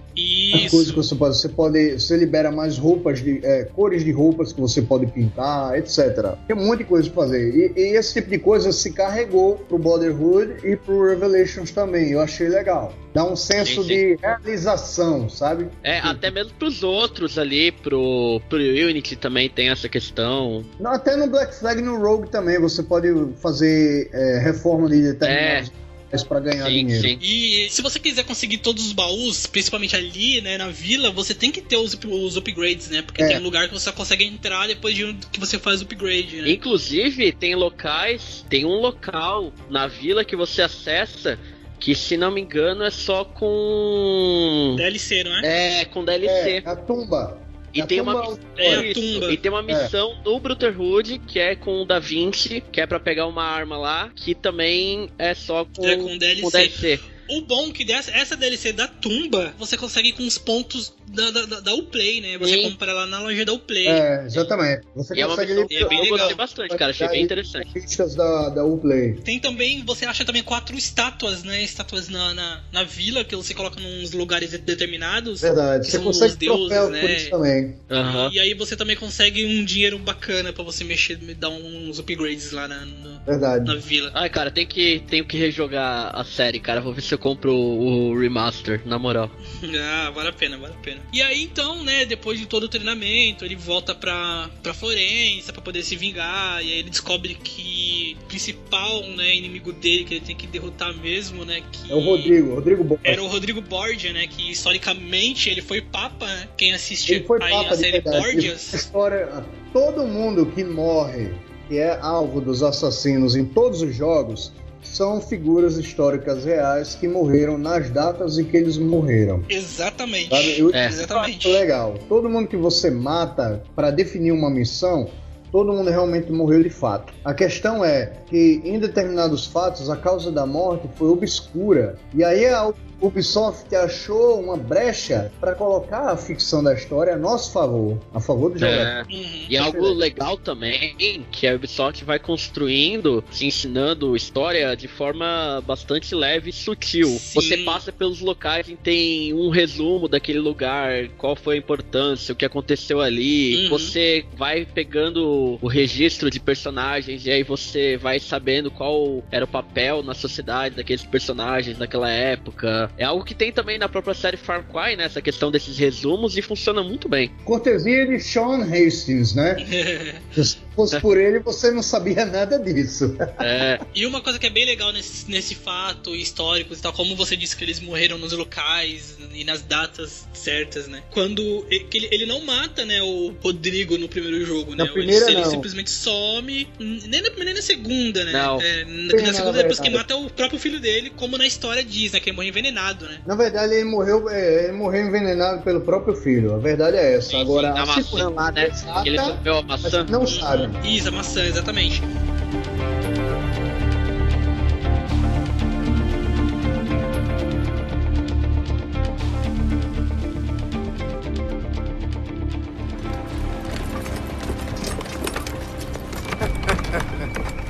S3: as coisas que
S1: Isso.
S3: você pode. Você pode. Você libera mais roupas de. é, cores de roupas que você pode pintar, etc. Tem um monte de coisa pra fazer. E, e esse tipo de coisa se carregou pro Brotherhood e pro Revelations também. Eu achei legal. Dá um senso
S2: Sim, sim.
S3: de realização, sabe?
S2: É, até mesmo pros outros ali, pro, pro Unity também tem essa questão.
S3: Não, até no Black Flag e no Rogue também você pode fazer é, reforma de determinados lugares pra ganhar
S2: Sim,
S3: dinheiro.
S2: sim.
S1: E se você quiser conseguir todos os baús, principalmente ali, né, na vila, você tem que ter os, os upgrades, né? Porque
S3: É.
S1: tem lugar que você só consegue entrar depois de um- que você faz o upgrade, né?
S2: Inclusive, tem locais, tem um local na vila que você acessa que, se não me engano, é só com.
S1: DLC, não é?
S2: É, com DLC.
S3: É, a tumba.
S2: e,
S3: a
S2: tem uma,
S3: tumba-
S1: É, a
S2: Isso,
S1: tumba.
S2: e tem uma missão no Brotherhood que é com o Da Vinci, que é pra pegar uma arma lá, que também é só com,
S1: É com DLC.
S2: com DLC.
S1: O bom é que dessa, essa DLC da tumba, você consegue com os pontos da, da, da, da Uplay, né? Você
S2: Sim.
S1: compra lá na loja da Uplay.
S3: É, exatamente. Você
S2: E é uma
S3: consegue
S2: missão que
S1: é bem
S2: eu
S1: legal.
S2: gostei bastante, cara. Achei bem interessante.
S3: Pistas da, da Uplay.
S1: Tem também, você acha também quatro estátuas, né? Estátuas na, na, na vila, que você coloca nos lugares determinados.
S3: Verdade.
S1: Que
S3: Você
S1: são
S3: consegue
S1: os deuses, né?
S3: por isso também.
S2: Aham.
S1: E aí você também consegue um dinheiro bacana pra você mexer, dar uns upgrades lá na, na,
S3: Verdade.
S1: na vila.
S2: Ai, cara, tem que, tenho que rejogar a série, cara. Vou ver se eu compro o, o remaster, na moral.
S1: Ah, vale a pena, vale a pena. E aí então, né, depois de todo o treinamento, ele volta pra, pra Florença pra poder se vingar. E aí ele descobre que que principal, né, inimigo dele que ele tem que derrotar mesmo, né, que
S3: É o Rodrigo, Rodrigo Borgia.
S1: era o Rodrigo Borgia, né, que historicamente ele foi papa, né? Quem assiste
S3: Ele foi
S1: aí
S3: papa
S1: a
S3: de
S1: série. Borgias,
S3: A história, todo mundo que morre, que é alvo dos assassinos em todos os jogos, são figuras históricas reais que morreram nas datas em que eles morreram.
S1: exatamente.
S3: Sabe? Eu-
S2: É.
S1: Exatamente.
S3: Legal. Todo mundo que você mata para definir uma missão, todo mundo realmente morreu de fato. A questão é que em determinados fatos a causa da morte foi obscura. E aí a Ubisoft achou uma brecha para colocar a ficção da história a nosso favor, a favor do jogador.
S2: É.
S1: Uhum.
S2: E algo legal também que a Ubisoft vai construindo, te ensinando história de forma bastante leve e sutil.
S1: Sim.
S2: Você passa pelos locais e tem um resumo daquele lugar, qual foi a importância, o que aconteceu ali.
S1: Uhum.
S2: Você vai pegando o registro de personagens e aí você vai sabendo qual era o papel na sociedade daqueles personagens naquela época. É algo que tem também na própria série Far Cry, né? Essa questão desses resumos e funciona muito bem.
S3: Cortesia de Sean Hastings, né? Se fosse por ele, você não sabia nada disso.
S2: É,
S1: E uma coisa que é bem legal nesse, nesse fato históricos e tal, como você disse que eles morreram nos locais e nas datas certas, né? Quando ele, ele não mata, né, o Rodrigo no primeiro jogo, né?
S3: Na primeira,
S1: ele, ele simplesmente some, nem na primeira nem na segunda, né?
S2: Não.
S1: É, na,
S3: Tem,
S1: na
S3: na
S1: segunda, depois que mata o próprio filho dele, como na história diz, né? Que ele morre envenenado, né?
S3: Na verdade, ele morreu, é, ele morreu envenenado pelo próprio filho. A verdade é essa.
S2: Sim,
S3: Agora,
S2: sim, na
S3: a
S2: maçã lá, né?
S3: exata,
S2: Ele comeu a maçã.
S3: gente não sabe.
S1: Isso, a maçã, exatamente.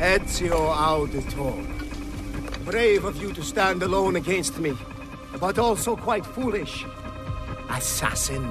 S5: Ezio Auditore. Brave of you to stand alone against me, but also quite foolish. Assassin.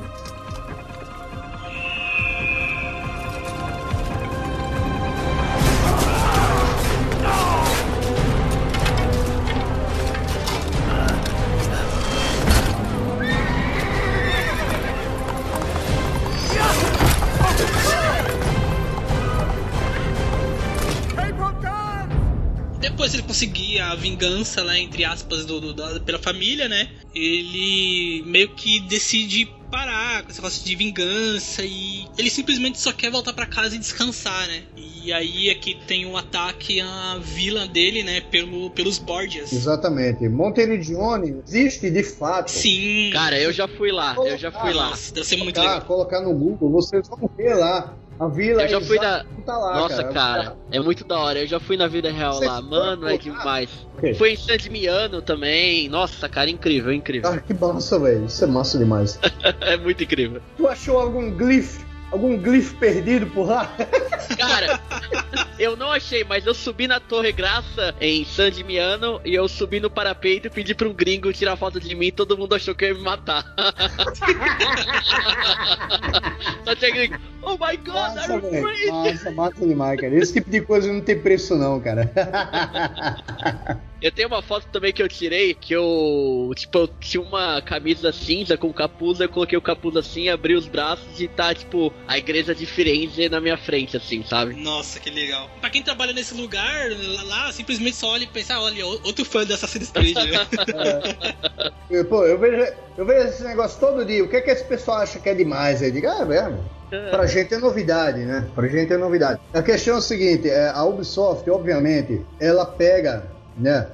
S1: Depois ele conseguia a vingança lá, entre aspas, do, do- da- pela família, né? Ele meio que decide parar com esse negócio de vingança e ele simplesmente só quer voltar pra casa e descansar, né? E aí aqui tem um ataque à vila dele, né? Pelo, pelos Borgias.
S3: Exatamente. Monteridione existe de fato.
S1: Sim.
S2: Cara, eu já fui lá, eu já fui lá.
S1: Deve ser muito
S3: colocar,
S1: legal.
S3: colocar no Google, vocês vão ver lá. A vila
S2: Eu já fui
S3: exata tá lá,
S2: Nossa, cara, é muito da hora. Eu já fui na vida real
S3: Você
S2: lá, mano, é demais.
S3: Ok.
S2: Foi em San Dimiano também. Nossa, cara, incrível, incrível.
S3: Ah, que massa, velho. Isso é massa demais.
S2: É muito incrível.
S3: tu achou algum glif? Algum glif perdido por lá?
S2: Cara, eu não achei, mas eu subi na Torre Graça em San Dimiano e eu subi no parapeito e pedi pra um gringo tirar foto de mim e todo mundo achou que eu ia me matar. Só tinha gringo. Oh my god, you
S3: velho.
S2: crazy?
S3: Massa, massa demais, cara. Esse tipo de coisa não tem preço, não, cara.
S2: Eu tenho uma foto também que eu tirei que eu, tipo, eu tinha uma camisa cinza com capuz, eu coloquei o capuz assim, abri os braços e tá, tipo, a igreja de Firenze na minha frente, assim, sabe?
S1: Nossa, que legal. Pra quem trabalha nesse lugar, lá, lá, simplesmente só olha e pensa, ah, olha, outro fã de Assassin's Creed, né?
S3: Pô, eu vejo, eu vejo esse negócio todo dia. O que é que esse pessoal acha que é demais? Eu digo, ah, velho. Pra gente é novidade, né? Pra gente é novidade. A questão é o seguinte: é, a Ubisoft, obviamente, ela pega né,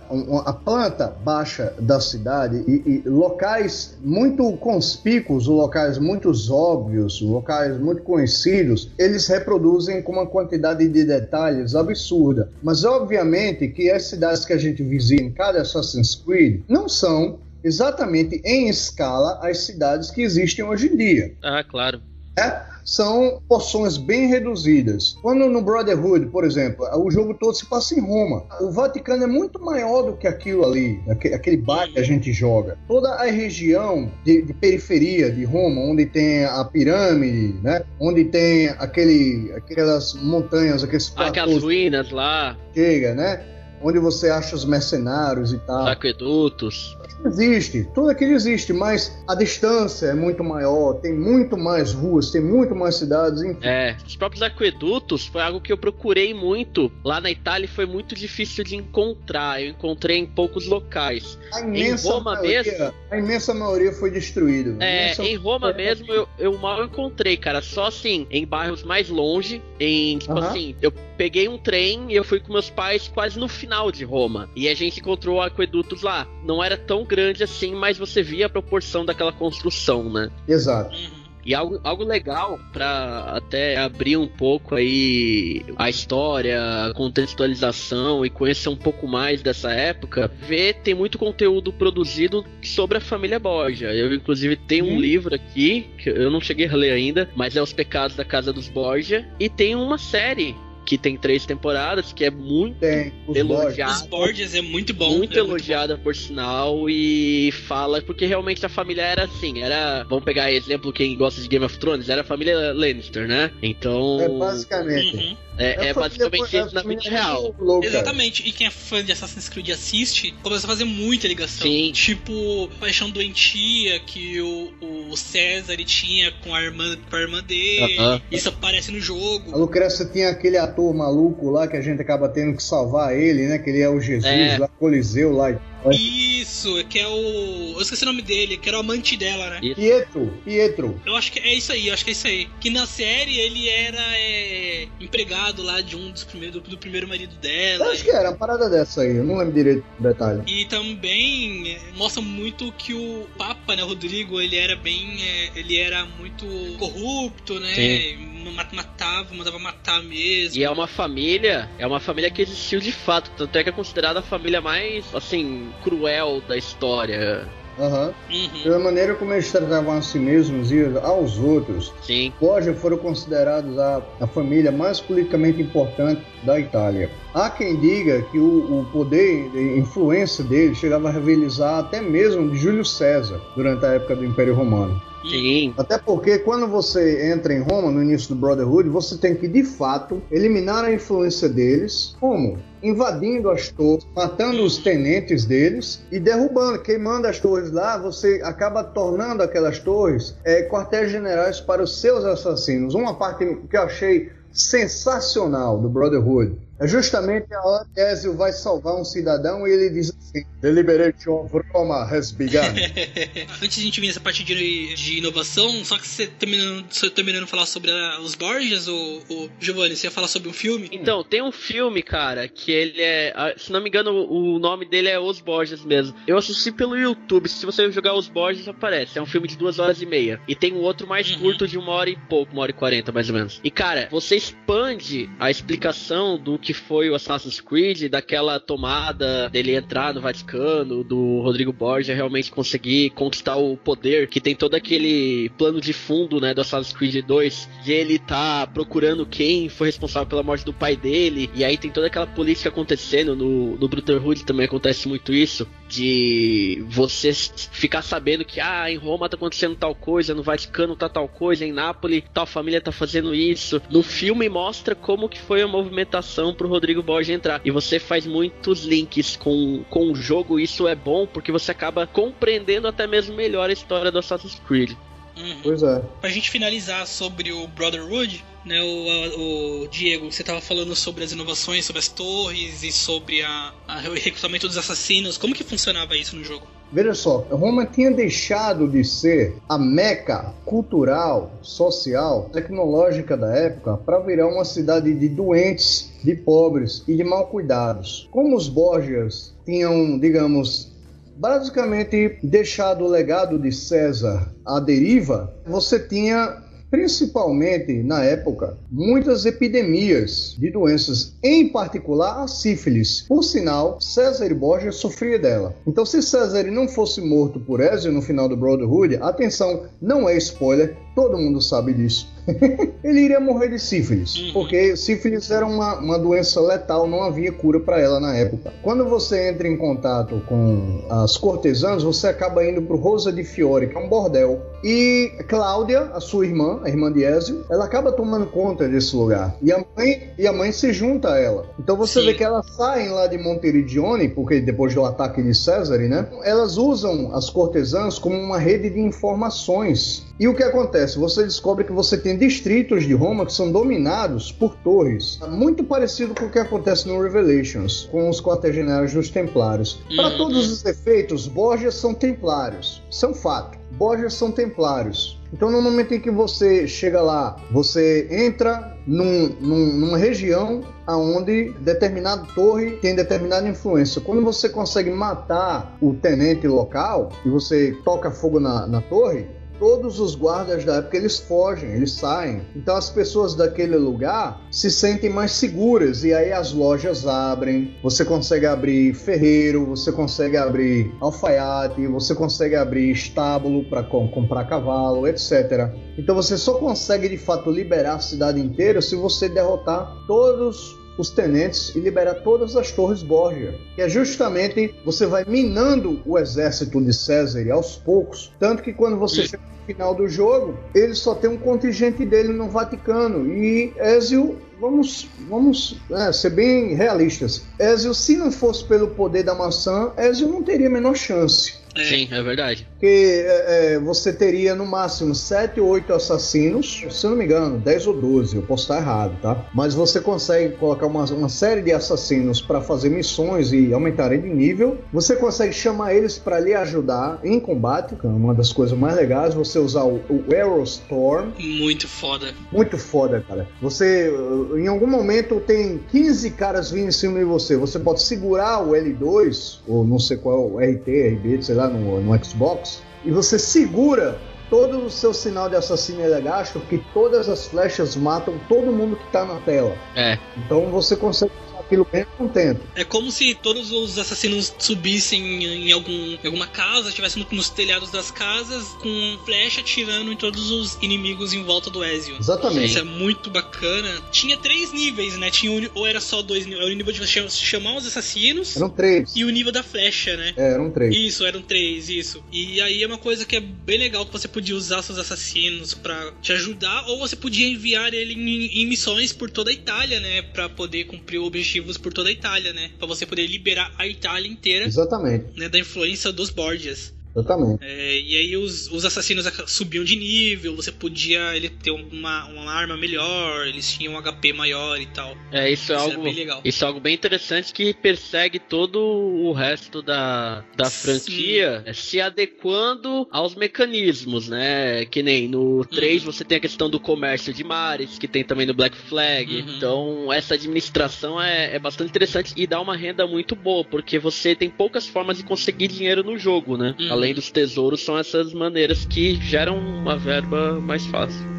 S3: a planta baixa da cidade e, e locais muito conspícuos, locais muito óbvios, locais muito conhecidos, eles reproduzem com uma quantidade de detalhes absurda. Mas obviamente que as cidades que a gente visita em cada Assassin's Creed não são exatamente em escala as cidades que existem hoje em dia
S2: Ah, claro.
S3: Né? são porções bem reduzidas. Quando no Brotherhood, por exemplo, o jogo todo se passa em Roma. O Vaticano é muito maior do que aquilo ali, aque- aquele bairro que a gente joga. Toda a região de, de periferia de Roma, onde tem a pirâmide, né? Onde tem aquele, aquelas montanhas, aqueles
S2: Aquelas
S3: platôs
S2: ruínas lá.
S3: chega, né? Onde você acha os mercenários e tal.
S2: Os aquedutos.
S3: Existe, tudo aquilo existe, mas a distância é muito maior, tem muito mais ruas, tem muito mais cidades, enfim.
S2: É, os próprios aquedutos foi algo que eu procurei muito. Lá na Itália e foi muito difícil de encontrar. Eu encontrei em poucos locais.
S3: A imensa
S2: em Roma
S3: maioria,
S2: mesmo.
S3: A imensa maioria foi destruída.
S2: É, em Roma mesmo eu, eu mal encontrei, cara. Só assim, em bairros mais longe, em tipo
S3: Aham.
S2: assim, eu peguei um trem e eu fui com meus pais quase no final de Roma. E a gente encontrou aquedutos lá. Não era tão grande assim, mas você via a proporção daquela construção, né?
S3: Exato.
S1: Uhum.
S2: E algo, algo legal pra até abrir um pouco aí a história, a contextualização e conhecer um pouco mais dessa época, ver tem muito conteúdo produzido sobre a família Borgia. Eu inclusive tenho um
S3: Hum.
S2: livro aqui que eu não cheguei a ler ainda, mas é Os Pecados da Casa dos Borgia e tem uma série que tem três temporadas que é muito
S3: Tem
S2: elogiada.
S1: Os Borges é muito bom.
S2: muito
S1: é
S2: elogiada por sinal e fala porque realmente a família era assim, era, vamos pegar exemplo quem gosta de Game of Thrones, era a família Lannister, né? Então
S3: É basicamente.
S1: Uhum.
S2: É, é
S3: a
S2: basicamente
S3: a
S2: isso na vida real.
S3: louca.
S1: Exatamente, e quem é fã de Assassin's Creed assiste, começa a fazer muita ligação.
S2: Sim.
S1: Tipo, Paixão Doentia, que o, o César tinha com a irmã, com a irmã dele.
S2: Aham.
S1: Isso aparece no
S3: A
S1: jogo.
S3: Lucrécia tinha aquele ator maluco lá que a gente acaba tendo que salvar ele, né? Que ele é o Jesus
S2: É.
S3: lá, Coliseu lá.
S1: Isso, que é o. Eu esqueci o nome dele, que era o amante dela, né?
S3: Pietro, Pietro.
S1: Eu acho que é isso aí, eu acho que é isso aí. Que na série ele era é, empregado lá de um dos primeiros, do, do primeiro marido
S3: Eu
S1: dela.
S3: acho que era uma parada dessa aí, eu não lembro direito do detalhe.
S1: E também é, mostra muito que o Papa, né, Rodrigo, ele era bem. é, ele era muito corrupto, né? Ma- Matava, mandava matar mesmo.
S2: E é uma família, é uma família que existiu de fato, tanto é que é considerada a família mais, assim, cruel da história.
S3: Aham.
S1: Uhum.
S3: Pela maneira como eles tratavam a si mesmos e aos outros,
S2: Sim.
S3: Borgia foram considerados a, a família mais politicamente importante da Itália. Há quem diga que o, o poder e influência dele chegava a rivalizar até mesmo de Júlio César durante a época do Império Romano.
S2: Sim.
S3: Até porque quando você entra em Roma no início do Brotherhood, você tem que de fato eliminar a influência deles. Como? Invadindo as torres, matando os tenentes deles e derrubando, queimando as torres lá, você acaba tornando aquelas torres é, quartéis generais para os seus assassinos. Uma parte que eu achei sensacional do Brotherhood é justamente a hora que Ezio vai salvar um cidadão e ele diz assim: Deliberation of Roma has begun.
S1: Antes de a gente vir nessa parte de, de inovação, só que você terminando, você terminando de falar sobre a- os Borges, ou, ou Giovanni, você ia falar sobre um filme?
S2: Então, tem um filme, cara, que ele é. Se não me engano, o nome dele é Os Borges mesmo. Eu assisti pelo YouTube. Se você jogar Os Borges, aparece. É um filme de duas horas e meia. E tem um outro mais
S1: Uhum.
S2: curto de uma hora e pouco, uma hora e quarenta, mais ou menos. E, cara, você expande a explicação do que foi o Assassin's Creed, daquela tomada dele entrar no Vaticano, do Rodrigo Borgia realmente conseguir conquistar o poder, que tem todo aquele plano de fundo, né, do Assassin's Creed 2, de ele tá procurando quem foi responsável pela morte do pai dele, e aí tem toda aquela política acontecendo, no, no Brotherhood também acontece muito isso, de você ficar sabendo que, ah, em Roma tá acontecendo tal coisa, no Vaticano tá tal coisa, em Nápoles tal família tá fazendo isso. No filme mostra como que foi a movimentação pro Rodrigo Borges entrar. E você faz muitos links com, com o jogo, isso é bom porque você acaba compreendendo até mesmo melhor a história do Assassin's Creed.
S1: Uhum.
S3: pois é.
S1: Pra gente finalizar sobre o Brotherhood, né, o, o Diego, você tava falando sobre as inovações, sobre as torres e sobre a, a- o recrutamento dos assassinos. Como que funcionava isso no jogo?
S3: Veja só, Roma tinha deixado de ser a meca cultural, social, tecnológica da época para virar uma cidade de doentes, de pobres e de mal cuidados. Como os Borgias tinham, digamos, basicamente deixado o legado de César à deriva, você tinha principalmente na época, muitas epidemias de doenças, em particular a sífilis. Por sinal, César Borgia sofria dela. Então, se César não fosse morto por Ezio no final do Brotherhood, atenção, não é spoiler, todo mundo sabe disso. ele iria morrer de sífilis, uhum. porque sífilis era uma, uma doença letal, não havia cura para ela na época. Quando você entra em contato com as cortesãs, você acaba indo pro Rosa de Fiore, que é um bordel. E Cláudia, a sua irmã, a irmã de Ezio, ela acaba tomando conta desse lugar. E a mãe, e a mãe se junta a ela. Então você Sim. vê que elas saem lá de Monteridione, porque depois do ataque de César, né? Elas usam as cortesãs como uma rede de informações. E o que acontece? Você descobre que você tem distritos de Roma que são dominados por torres. Muito parecido com o que acontece no Revelations, com os quartéis-generais dos Templários. Para uhum. todos os efeitos, Borgias são templários. Isso é um fato. Borgias são templários. Então, no momento em que você chega lá, você entra num, num, numa região aonde determinada torre tem determinada influência. Quando você consegue matar o tenente local e você toca fogo na, na torre, todos os guardas da época eles fogem, eles saem. Então as pessoas daquele lugar se sentem mais seguras e aí as lojas abrem. Você consegue abrir ferreiro, você consegue abrir alfaiate, você consegue abrir estábulo para comprar cavalo, etc. Então você só consegue de fato liberar a cidade inteira se você derrotar todos os tenentes e liberar todas as torres Borgia. Que é justamente você vai minando o exército de César aos poucos, tanto que quando você chega no final do jogo, ele só tem um contingente dele no Vaticano e Ezio vamos, vamos é, ser bem realistas. Ezio, se não fosse pelo poder da maçã, Ezio não teria a menor chance.
S2: É. Sim, é verdade.
S3: Que é, é, você teria no máximo 7 ou 8 assassinos, se eu não me engano, 10 ou 12, eu posso estar errado, tá? Mas você consegue colocar uma, uma série de assassinos para fazer missões e aumentarem de nível. Você consegue chamar eles para lhe ajudar em combate, que é uma das coisas mais legais, você usar o, o Aerostorm.
S1: Muito foda.
S3: Muito foda, cara. Você, em algum momento, tem 15 caras vindo em cima de você. Você pode segurar o L2, ou não sei qual, o RT, RB, sei lá, no, no Xbox, e você segura todo o seu sinal de assassino é legacho, que todas as flechas matam todo mundo que tá na tela.
S2: É.
S3: Então você consegue aquilo bem contento.
S1: É como se todos os assassinos subissem em, algum, em alguma casa, estivessem nos telhados das casas, com flecha atirando em todos os inimigos em volta do Ezio.
S3: Exatamente.
S1: Isso é muito bacana. Tinha três níveis, né? Tinha um, ou era só dois níveis? Era o nível de chamar os assassinos.
S3: Eram três.
S1: E o nível da flecha, né?
S3: É, eram três.
S1: Isso, eram três, isso. E aí é uma coisa que é bem legal que você podia usar seus assassinos para te ajudar, ou você podia enviar ele em, em missões por toda a Itália, né? Pra poder cumprir o objetivo por toda a Itália, né? Para você poder liberar a Itália inteira.
S3: Exatamente.
S1: Né, da influência dos Borgias.
S3: Exatamente.
S1: É, e aí os, os assassinos subiam de nível, você podia ele ter uma, uma arma melhor, eles tinham um HP maior e tal.
S2: É, isso, é isso é algo bem legal. Isso é algo bem interessante que persegue todo o resto da, da franquia Sim. se adequando aos mecanismos, né? Que nem no 3 uhum. você tem a questão do comércio de mares, que tem também no Black Flag. Uhum. Então, essa administração é, é bastante interessante e dá uma renda muito boa, porque você tem poucas formas de conseguir dinheiro no jogo, né? Uhum. Além além dos tesouros, são essas maneiras que geram uma verba mais fácil.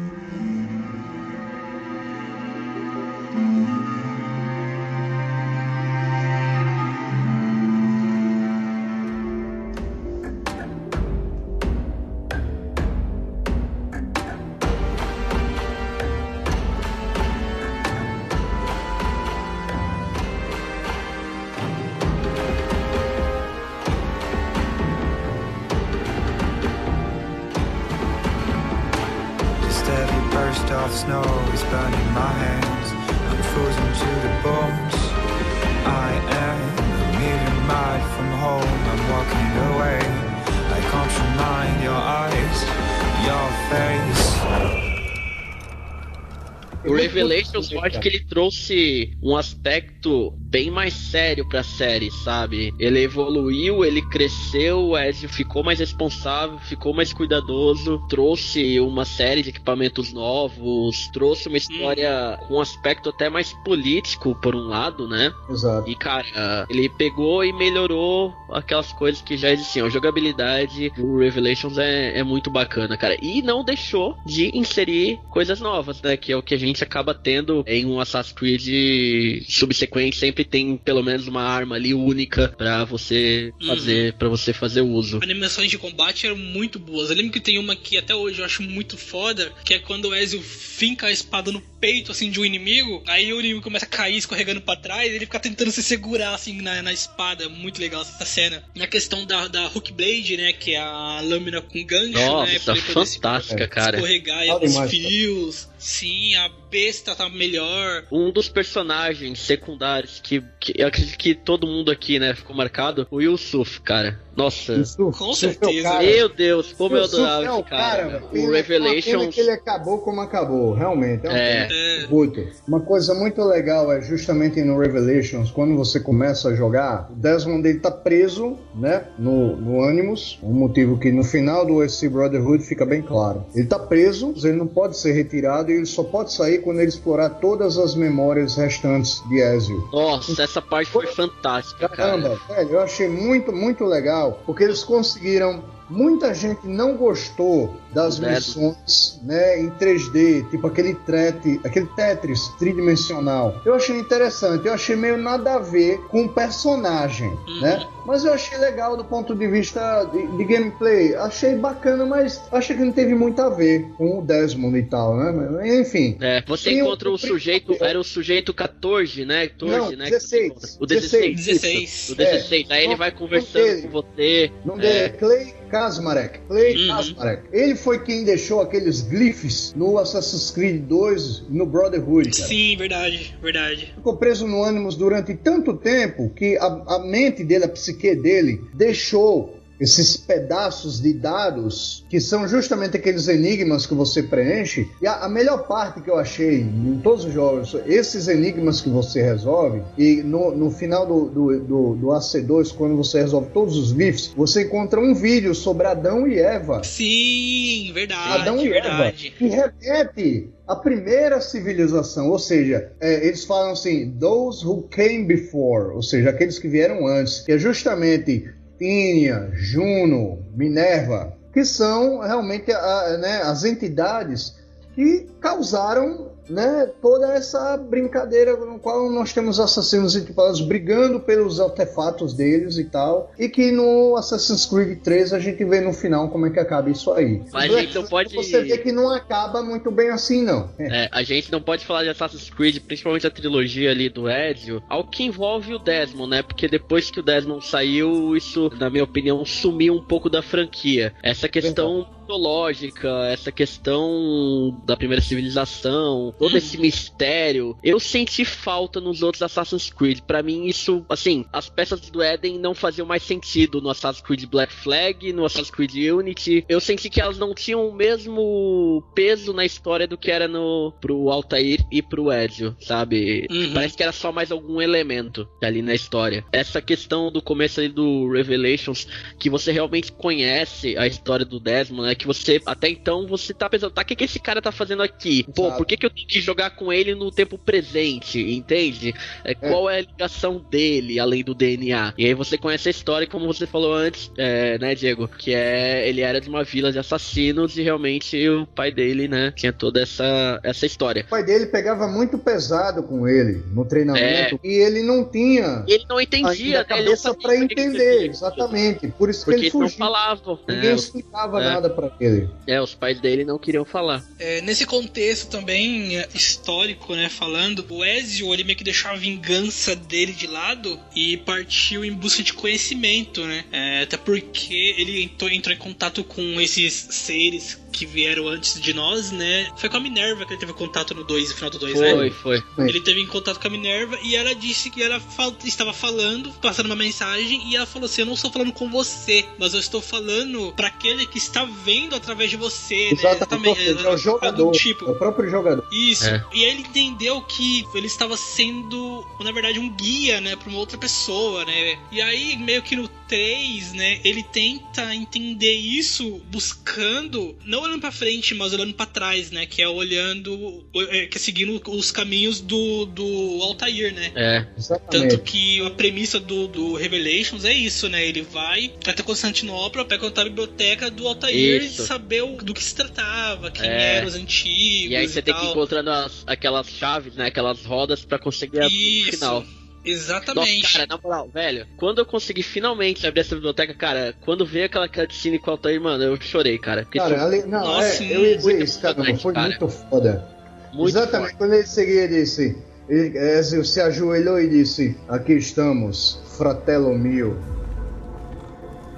S2: Acho que ele trouxe um aspecto bem mais sério pra série, sabe? Ele evoluiu, ele cresceu, o Ezio ficou mais responsável, ficou mais cuidadoso, trouxe uma série de equipamentos novos, trouxe uma história hum. com um aspecto até mais político, por um lado, né?
S3: Exato.
S2: E, cara, ele pegou e melhorou aquelas coisas que já existiam. A jogabilidade do Revelations é, é muito bacana, cara. E não deixou de inserir coisas novas, né? Que é o que a gente acaba tendo em um Assassin's Creed subsequente sempre sempre tem pelo menos uma arma ali única pra você
S1: Uhum.
S2: fazer, para você fazer uso.
S1: Animações de combate eram muito boas. Eu lembro que tem uma que até hoje eu acho muito foda, que é quando o Ezio finca a espada no peito assim de um inimigo, aí o inimigo começa a cair escorregando pra trás, e ele fica tentando se segurar assim na, na espada. Muito legal essa cena. Na questão da, da Hook Blade, né, que é a lâmina com gancho, né,
S2: Nossa,
S1: pra ele poder se
S2: fantástica, cara.
S1: escorregar
S3: Fala
S1: os fios. Sim, a besta tá melhor.
S2: Um dos personagens secundários que, que eu acredito que todo mundo aqui, né, ficou marcado, o Yusuf, cara. Nossa.
S3: Isso,
S1: Com
S3: é
S1: certeza.
S3: cara.
S2: Meu Deus, como eu adorava
S3: é o
S2: esse cara.
S3: velho.
S2: o
S3: Pena- uma pena
S2: Revelations.
S3: que ele acabou como acabou, realmente. É um
S2: É.
S1: É,
S3: Muito. Uma coisa muito legal é justamente no Revelations, quando você começa a jogar, o Desmond ele tá preso, né, no, no Animus, um motivo que no final do SC Brotherhood fica bem claro. Ele tá preso, ele não pode ser retirado e ele só pode sair quando ele explorar todas as memórias restantes de Ezio.
S2: Nossa, essa parte foi fantástica, cara.
S3: Caramba, velho, eu achei muito, muito legal, porque eles conseguiram. Muita gente não gostou das missões, né, em 3D, tipo aquele tret, aquele Tetris tridimensional. Eu achei interessante, eu achei meio nada a ver com o personagem, né? Mas eu achei legal do ponto de vista de, de gameplay. Achei bacana, mas achei que não teve muito a ver com o Desmond e tal, né? Enfim.
S2: É, você encontra o,
S3: o
S2: sujeito, era o sujeito 14, né? 14,
S3: Não,
S2: né? que você
S3: 16,
S2: encontra. O 16.
S1: 16.
S2: O 16. Aí ele
S3: Não,
S2: vai
S3: não
S2: conversando com você.
S3: O nome dele é Clay Kasmarek. Clay
S1: Uhum.
S3: Kasmarek. Ele foi quem deixou aqueles glyphs no Assassin's Creed 2 e no Brotherhood, cara.
S1: Sim, verdade, verdade.
S3: Ficou preso no Animus durante tanto tempo que a, a mente dele, a psique dele, deixou esses pedaços de dados que são justamente aqueles enigmas que você preenche. E a, a melhor parte que eu achei em todos os jogos, esses enigmas que você resolve, e no, no final do, do, do, do AC2, quando você resolve todos os glyphs, você encontra um vídeo sobre Adão e Eva.
S1: Sim, verdade,
S3: Adão e Eva,
S1: verdade.
S3: que repete a primeira civilização, ou seja, é, eles falam assim, those who came before, ou seja, aqueles que vieram antes, que é justamente Tínia, Juno, Minerva, que são realmente né, as entidades que causaram né, toda essa brincadeira no qual nós temos assassinos equiparados brigando pelos artefatos deles e tal, e que no Assassin's Creed 3 a gente vê no final como é que acaba isso aí.
S2: Mas a gente não pode-
S3: Você vê que não acaba muito bem assim, não.
S2: É, a gente não pode falar de Assassin's Creed, principalmente a trilogia ali do Ezio, ao que envolve o Desmond, né? Porque depois que o Desmond saiu, isso, na minha opinião, sumiu um pouco da franquia. Essa questão mitológica, essa questão da primeira civilização, todo esse mistério, eu senti falta nos outros Assassin's Creed. Pra mim, isso, assim, as peças do Éden não faziam mais sentido no Assassin's Creed Black Flag, no Assassin's Creed Unity. Eu senti que elas não tinham o mesmo peso na história do que era no pro Altair e pro Ezio, sabe?
S1: Uhum.
S2: Parece que era só mais algum elemento ali na história. Essa questão do começo ali do Revelations, que você realmente conhece a história do Desmond, né? Que você, até então, você tá pensando, tá, o que, que esse cara tá fazendo aqui? Pô,
S3: Exato.
S2: por que, que eu tenho que jogar com ele no tempo presente? Entende? É, qual é a ligação dele, além do DNA? E aí você conhece a história, como você falou antes, é, né, Diego? Que é, ele era de uma vila de assassinos e realmente o pai dele, né, tinha toda essa, essa história.
S3: O pai dele pegava muito pesado com ele no treinamento e ele não tinha
S2: ele não entendia,
S3: a
S2: né? Ele não
S3: cabeça
S2: sabia
S3: para
S2: que que
S3: entender, exatamente. Por isso que
S2: Porque
S3: ele
S2: eles não
S3: fugiu.
S2: falavam.
S3: Ninguém
S2: né? Os,
S3: explicava
S2: é.
S3: nada para ele.
S2: é, os pais dele não queriam falar.
S1: É, nesse contexto também é, histórico, né, falando, o Ezio ele meio que deixou a vingança dele de lado e partiu em busca de conhecimento, né? É, até porque ele entrou, entrou em contato com esses seres que vieram antes de nós, né? Foi com a Minerva que ele teve contato no 2, no final do 2, né?
S2: Foi, foi.
S1: Ele teve em contato com a Minerva e ela disse que ela fal- estava falando, passando uma mensagem, e ela falou assim: Eu não estou falando com você, mas eu estou falando para aquele que está vendo através de você, né?
S3: Exatamente, é o jogador,
S1: tipo.
S3: é o próprio jogador.
S1: Isso.
S2: É.
S1: E aí ele entendeu que ele estava sendo, na verdade, um guia, né, para uma outra pessoa, né? E aí, meio que no 3, né, ele tenta entender isso buscando, não olhando para frente, mas olhando para trás, né? Que é olhando, é, que é seguindo os caminhos do, do Altair, né?
S2: É.
S3: Exatamente.
S1: Tanto que a premissa do, do Revelations é isso, né? Ele vai até Constantinopla, pega a biblioteca do Altair
S2: Isso.
S1: e saber o- do que se tratava, quem
S2: É.
S1: eram os antigos.
S2: E aí você tem que ir
S1: tal.
S2: encontrando as- aquelas chaves, né? Aquelas rodas pra conseguir o
S1: Isso.
S2: final.
S1: Exatamente.
S2: Nossa, cara, na moral, velho, quando eu consegui finalmente abrir essa biblioteca, cara, quando veio aquela cutscene com o Altair, mano, eu chorei, cara. Porque,
S3: Cara, ali, não,
S1: Nossa,
S3: é, eu ia dizer
S2: muito
S3: isso, cara,
S2: importante,
S3: foi
S2: cara.
S3: muito foda.
S2: muito
S3: Exatamente,
S2: forte.
S3: quando ele seguia disse, ele Ezio se ajoelhou e disse, aqui estamos, fratello mio.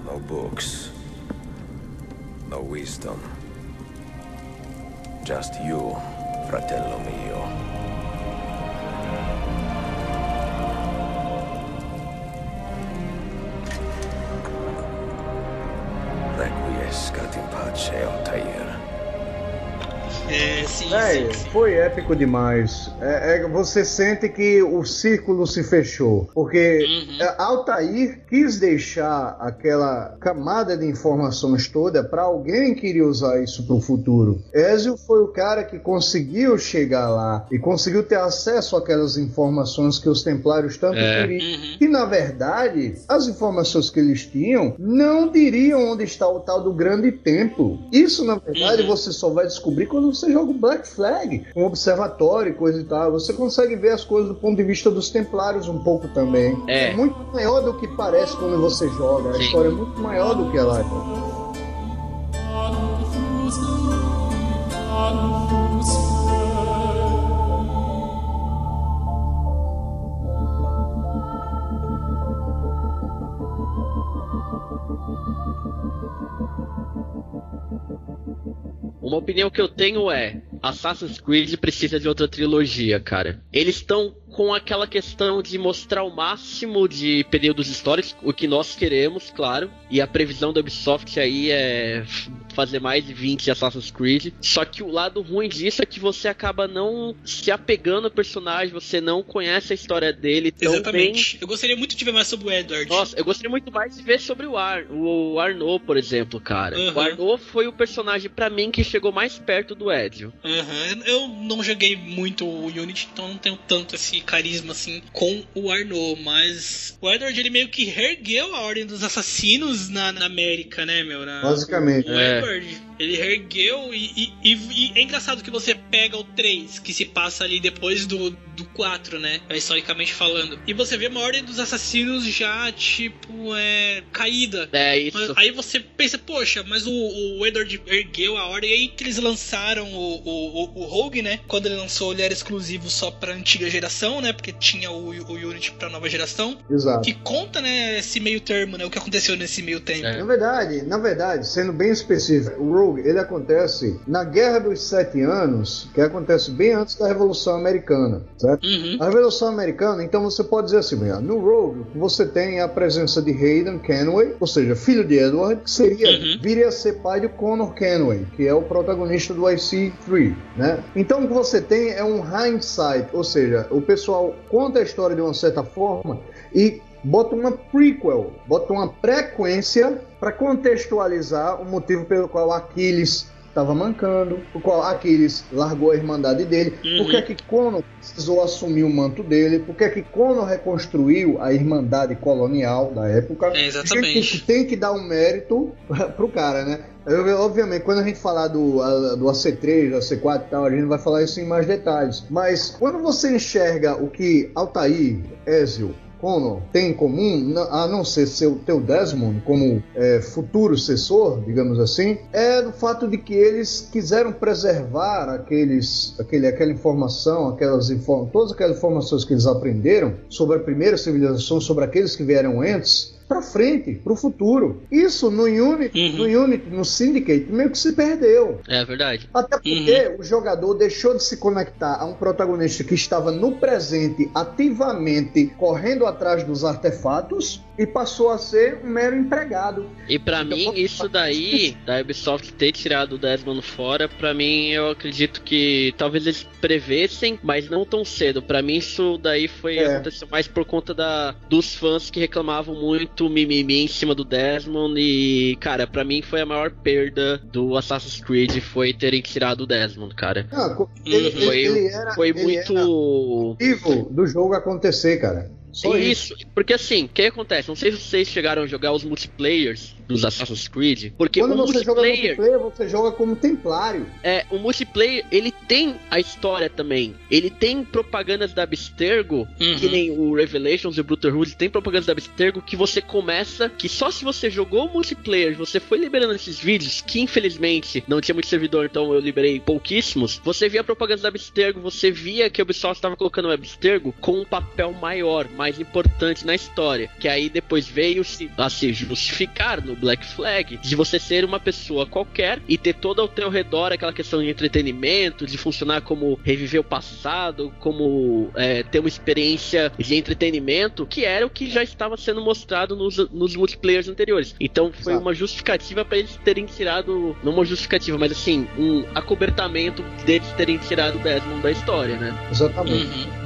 S6: No books. No wisdom. Just you, fratello mio. 谁要太爷？
S1: É, sim,
S3: Véi,
S1: sim, sim.
S3: foi épico demais. É, é, você sente que o círculo se fechou. Porque
S1: Uhum.
S3: é, Altair quis deixar aquela camada de informações toda para alguém que iria usar isso para o futuro. Ezio foi o cara que conseguiu chegar lá e conseguiu ter acesso àquelas informações que os templários tanto
S2: É.
S3: queriam.
S1: Uhum.
S3: E na verdade, as informações que eles tinham não diriam onde está o tal do grande templo. Isso, na verdade,
S1: Uhum.
S3: você só vai descobrir quando você joga o Black Flag, um observatório e coisa e tal. Você consegue ver as coisas do ponto de vista dos templários um pouco também.
S2: É.
S3: muito maior do que parece quando você joga. A
S2: Sim.
S3: história é muito maior do que ela é.
S2: Uma opinião que eu tenho é: Assassin's Creed precisa de outra trilogia, cara. Eles estão com aquela questão de mostrar o máximo de períodos históricos, o que nós queremos, claro. E a previsão da Ubisoft aí é fazer mais de 20 Assassin's Creed. Só que o lado ruim disso é que você acaba não se apegando ao personagem, você não conhece a história dele tão bem.
S1: Exatamente. Eu gostaria muito de ver mais sobre o Edward.
S2: Nossa, eu gostaria muito mais de ver sobre o Ar, o Arnaud, por exemplo, cara.
S1: Uhum.
S2: O Arnaud foi o personagem pra mim que chegou mais perto do Ezio.
S1: Aham. Eu não joguei muito o Unity, então não tenho tanto esse carisma assim com o Arnaud, mas o Edward ele meio que reergueu a ordem dos assassinos na, na América, né, meu? Na-
S3: Basicamente.
S1: O
S2: É.
S1: Edward, ele reergueu e, e- e- e é engraçado que você pega o 3, que se passa ali depois do, do 4, né? Historicamente falando. E você vê uma ordem dos assassinos já, tipo, é. caída.
S2: É isso.
S1: Mas Aí você pensa, poxa, mas o, o Edward ergueu a ordem, e aí que eles lançaram o, o, o, o Rogue, né? Quando ele lançou, ele era exclusivo só pra antiga geração, né? Porque tinha o, o Unity pra nova geração.
S3: Exato.
S1: Que conta, né, esse meio termo, né? O que aconteceu nesse meio tempo.
S2: É.
S3: Na verdade, na verdade, sendo bem específico, o Rogue ele acontece na Guerra dos Sete Anos, que acontece bem antes da Revolução Americana, certo?
S1: Uhum.
S3: A Revolução Americana, então você pode dizer assim, no Rogue você tem a presença de Hayden Kenway, ou seja, filho de Edward, que seria,
S1: Uhum.
S3: viria a ser pai de Connor Kenway, que é o protagonista do IC3, né? Então o que você tem é um hindsight, ou seja, o pessoal conta a história de uma certa forma e bota uma prequel, bota uma frequência para contextualizar o motivo pelo qual Aquiles estava mancando, o qual Aquiles largou a irmandade dele,
S1: Uhum.
S3: por que é que Conor precisou assumir o manto dele, por que é que Conor reconstruiu a irmandade colonial da época.
S1: É, exatamente.
S3: A gente tem que dar um mérito pro cara, né? Eu, obviamente, quando a gente falar do, a- do AC3, do AC4 e tal, a gente vai falar isso em mais detalhes. Mas quando você enxerga o que Altair, Ezio, Connor tem em comum, a não ser seu teu Desmond como é, futuro sucessor, digamos assim, é o fato de que eles quiseram preservar aqueles, aquele, aquela informação, aquelas todas aquelas informações que eles aprenderam sobre a primeira civilização, sobre aqueles que vieram antes, para frente, para o futuro. Isso no Unity,
S1: Uhum.
S3: no Unity, no Syndicate, meio que se perdeu.
S2: É verdade.
S3: Até porque o jogador deixou de se conectar a um protagonista que estava no presente, ativamente correndo atrás dos artefatos, e passou a ser um mero empregado.
S2: E pra
S3: Então,
S2: mim, isso daí, da Ubisoft ter tirado o Desmond fora, pra mim, eu acredito que talvez eles prevessem, mas não tão cedo. Pra mim, isso daí foi
S3: É.
S2: aconteceu mais por conta da, dos fãs que reclamavam muito mimimi em cima do Desmond. E, cara, pra mim foi a maior perda do Assassin's Creed foi terem tirado o Desmond, cara.
S3: Ele,
S1: Uhum.
S3: ele-
S2: Foi-
S3: ele era,
S2: Foi muito.
S3: era o motivo do jogo acontecer, cara. Só
S2: isso. isso. Porque assim, o que acontece? Não sei se vocês chegaram a jogar os multiplayers dos Assassin's Creed. Porque
S3: Quando
S2: o
S3: você
S2: multiplayer,
S3: joga multiplayer, você joga como templário.
S2: É, o multiplayer, ele tem a história também. Ele tem propagandas da Abstergo,
S1: Uhum.
S2: que nem o Revelations e o Brotherhood, tem propagandas da Abstergo que você começa, que só se você jogou o multiplayer, você foi liberando esses vídeos, que infelizmente não tinha muito servidor, então eu liberei pouquíssimos, você via propagandas da Abstergo, você via que o Ubisoft estava colocando o Abstergo com um papel maior, mais importante na história, que aí depois veio se, a se justificar no Black Flag de você ser uma pessoa qualquer e ter todo ao teu redor aquela questão de entretenimento, de funcionar como reviver o passado, como é, ter uma experiência de entretenimento, que era o que já estava sendo mostrado nos, nos multiplayers anteriores. Então foi
S3: Exato.
S2: uma justificativa para eles terem tirado, não uma justificativa, mas assim, um acobertamento deles terem tirado o Desmond da história, né?
S3: Exatamente.
S1: Uhum.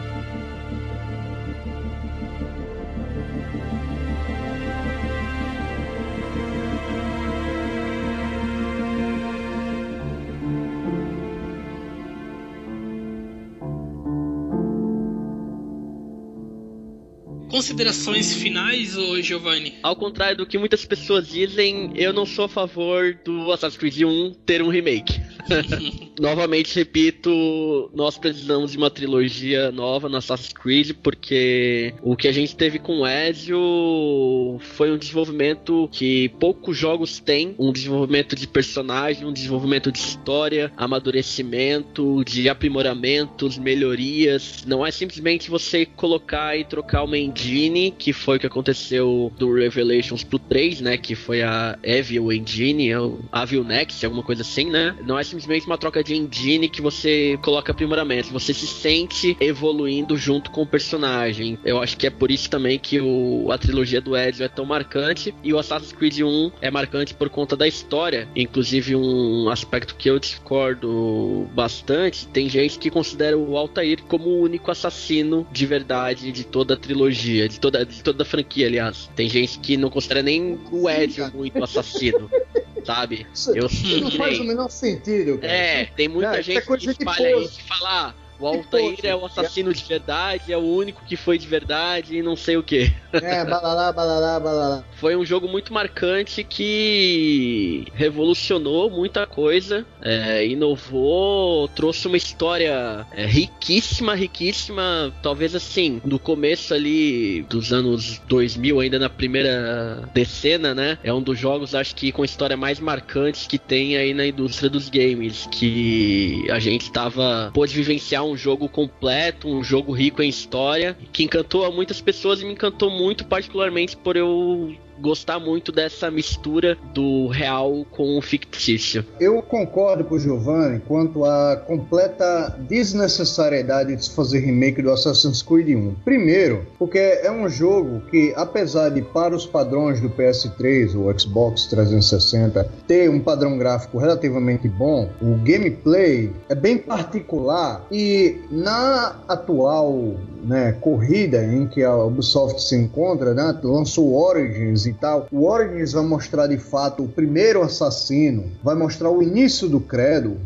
S1: Considerações finais, ô Giovanni?
S2: Ao contrário do que muitas pessoas dizem, eu não sou a favor do Assassin's Creed 1 ter um remake. Novamente repito, nós precisamos de uma trilogia nova no Assassin's Creed, porque o que a gente teve com o Ezio foi um desenvolvimento que poucos jogos têm, um desenvolvimento de personagem, um desenvolvimento de história, amadurecimento, de aprimoramentos, melhorias. Não é simplesmente você colocar e trocar uma engine, que foi o que aconteceu do Revelations pro 3, né, que foi a Evil Engine, o Avil Next, alguma coisa assim, né? Não é simplesmente uma troca de engine que você coloca aprimoramentos, você se sente evoluindo junto com o personagem. Eu acho que é por isso também que o, a trilogia do Ezio é tão marcante e o Assassin's Creed 1 é marcante por conta da história. Inclusive um aspecto que eu discordo bastante, tem gente que considera o Altair como o único assassino de verdade de toda a trilogia, de toda, de toda a franquia, aliás. Tem gente que não considera nem o Ezio muito assassino. Sabe?
S3: Isso,
S2: Eu
S3: isso não
S2: sei.
S3: faz o menor sentido, cara.
S2: É, tem muita
S3: Cara, é
S2: gente que espalha
S3: pose.
S2: isso e fala, ah, o Altair é o assassino de verdade, é o único que foi de verdade e não sei o que.
S3: É, balalá, balalá, balalá.
S2: Foi um jogo muito marcante que revolucionou muita coisa, é, inovou, trouxe uma história é, riquíssima, riquíssima, talvez assim, no começo ali dos anos 2000, ainda na primeira decena, né? É um dos jogos, acho que com a história mais marcante que tem aí na indústria dos games, que a gente tava pôde vivenciar um jogo completo, um jogo rico em história, que encantou a muitas pessoas e me encantou muito, particularmente por eu gostar muito dessa mistura do real com o fictício.
S3: Eu concordo com o Giovanni quanto à completa desnecessariedade de se fazer remake do Assassin's Creed 1. Primeiro, porque é um jogo que, apesar de para os padrões do PS3 ou Xbox 360 ter um padrão gráfico relativamente bom, o gameplay é bem particular e na atual né, corrida em que a Ubisoft se encontra, né, lançou Origins e tal. O Origins vai mostrar de fato o primeiro assassino, vai mostrar o início do credo,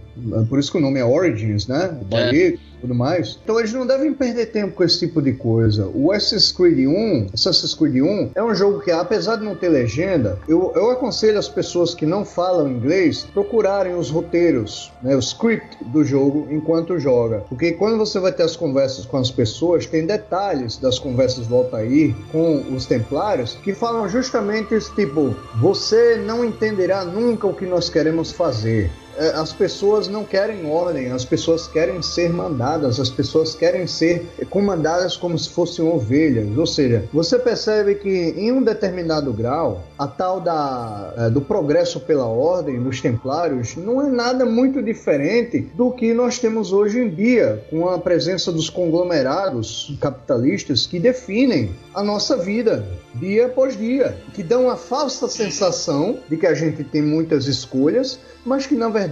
S3: por isso que o nome é Origins, né? O ballet, tudo mais. Então eles não devem perder tempo com esse tipo de coisa. O Assassin's Creed 1, Assassin's Creed 1 é um jogo que, apesar de não ter legenda, eu, eu aconselho as pessoas que não falam inglês procurarem os roteiros, né, o script do jogo enquanto joga. Porque quando você vai ter as conversas com as pessoas, tem detalhes das conversas do Altair com os Templários que falam justamente esse tipo: você não entenderá nunca o que nós queremos fazer as pessoas não querem ordem, as pessoas querem ser mandadas, as pessoas querem ser comandadas como se fossem ovelhas. Ou seja, você percebe que em um determinado grau, a tal da, é, do progresso pela ordem dos templários não é nada muito diferente do que nós temos hoje em dia, com a presença dos conglomerados capitalistas que definem a nossa vida dia após dia, que dão a falsa sensação de que a gente tem muitas escolhas, mas que na verdade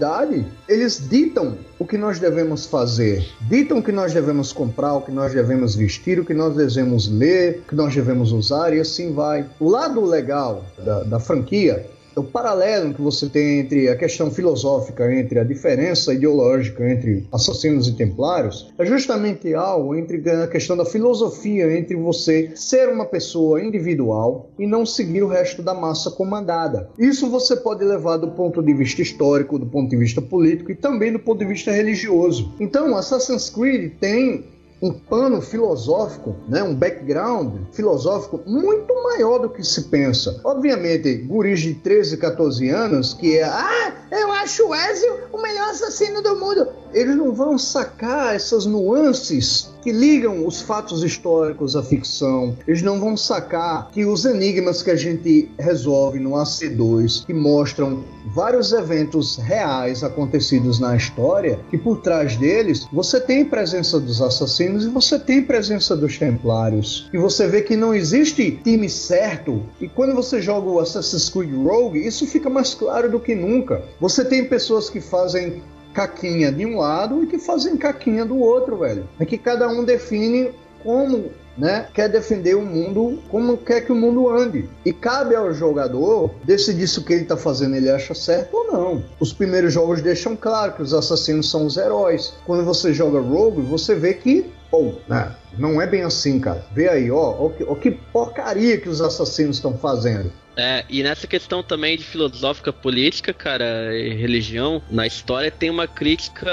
S3: eles ditam o que nós devemos fazer, ditam o que nós devemos comprar, o que nós devemos vestir, o que nós devemos ler, o que nós devemos usar e assim vai. O lado legal da, da franquia o paralelo que você tem entre a questão filosófica, entre a diferença ideológica entre assassinos e templários, é justamente algo entre a questão da filosofia, entre você ser uma pessoa individual e não seguir o resto da massa comandada. Isso você pode levar do ponto de vista histórico, do ponto de vista político e também do ponto de vista religioso. Então, Assassin's Creed tem um pano filosófico, né, um background filosófico muito maior do que se pensa. Obviamente, guris de 13, 14 anos que é, ah, eu acho o Ezio o melhor assassino do mundo. Eles não vão sacar essas nuances que ligam os fatos históricos à ficção. Eles não vão sacar que os enigmas que a gente resolve no AC2, que mostram vários eventos reais acontecidos na história, que por trás deles você tem presença dos assassinos e você tem presença dos templários. E você vê que não existe time certo. E quando você joga o Assassin's Creed Rogue, isso fica mais claro do que nunca. Você tem pessoas que fazem caquinha de um lado e que fazem caquinha do outro, velho. É que cada um define como né, quer defender o mundo como quer que o mundo ande. E cabe ao jogador decidir se o que ele está fazendo ele acha certo ou não. Os primeiros jogos deixam claro que os assassinos são os heróis. Quando você joga Rogue, você vê que, pô, né, não é bem assim, cara. Vê aí, ó, ó, ó que porcaria que os assassinos estão fazendo.
S2: É, e nessa questão também de filosófica política, cara, e religião, na história tem uma crítica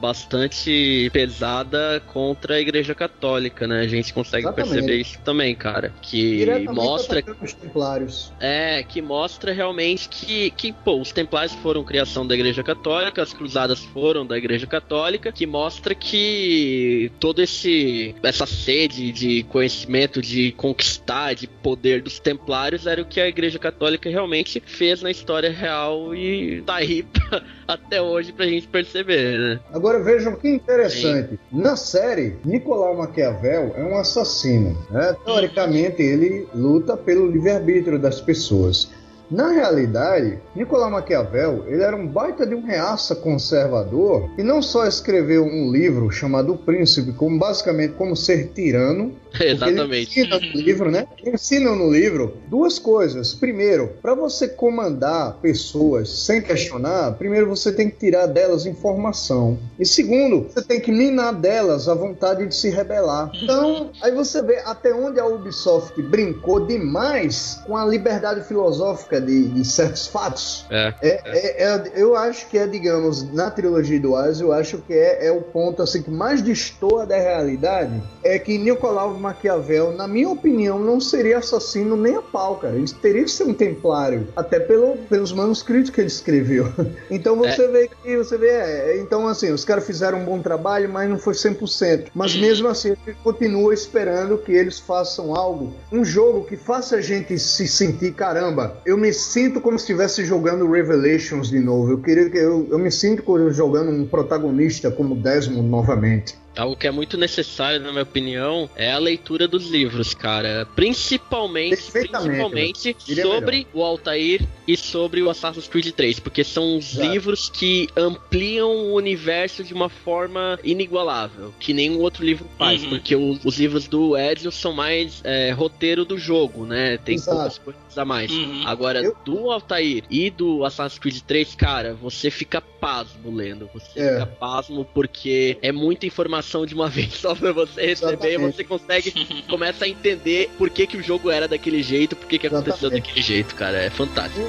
S2: bastante pesada contra a Igreja Católica, né? A gente consegue Exatamente. perceber isso também, cara. Que mostra.
S3: Os templários.
S2: É, que mostra realmente que, que, pô, os templários foram criação da Igreja Católica, as cruzadas foram da Igreja Católica, que mostra que todo esse essa sede de conhecimento, de conquistar, de poder dos templários era o que a Igreja Católica realmente fez na história real e tá aí pra, até hoje pra gente perceber, né?
S3: Agora vejam que interessante. Sim. Na série, Nicolau Maquiavel é um assassino. Né? Teoricamente, ele luta pelo livre-arbítrio das pessoas. Na realidade, Nicolau Maquiavel ele era um baita de um reaça conservador e não só escreveu um livro chamado O Príncipe, como basicamente como ser tirano.
S2: Exatamente.
S3: Ele ensina no livro, né? ensina no livro duas coisas. Primeiro, para você comandar pessoas sem questionar, primeiro você tem que tirar delas informação. E segundo, você tem que minar delas a vontade de se rebelar. Então, aí você vê até onde a Ubisoft brincou demais com a liberdade filosófica de, de certos fatos.
S2: É,
S3: é, é. é, eu acho que é, digamos, na trilogia do Oz, eu acho que é, é o ponto assim que mais destoa da realidade é que Nicolau Maquiavel, na minha opinião, não seria assassino nem a pau, cara. Ele teria que ser um templário, até pelo, pelos manuscritos que ele escreveu. Então você é. vê que você vê, é, então assim, os caras fizeram um bom trabalho, mas não foi 100%. Mas mesmo assim, ele continua esperando que eles façam algo, um jogo que faça a gente se sentir, caramba, eu me me sinto como se estivesse jogando Revelations de novo. Eu queria que eu, eu me sinto jogando um protagonista como Desmond novamente.
S2: Algo que é muito necessário, na minha opinião, é a leitura dos livros, cara. Principalmente, principalmente sobre melhor. o Altair e sobre o Assassin's Creed 3, porque são os livros que ampliam o universo de uma forma inigualável, que nenhum outro livro faz, uhum. porque o, os livros do Ezio são mais é, roteiro do jogo, né? Tem Exato. poucas coisas a mais. Uhum. Agora, Eu... do Altair e do Assassin's Creed 3, cara, você fica pasmo lendo. Você é. fica pasmo porque é muita informação informação de uma vez só pra você receber Exatamente. e você consegue, começa a entender por que, que o jogo era daquele jeito, por que, que aconteceu Exatamente. daquele jeito, cara. É fantástico.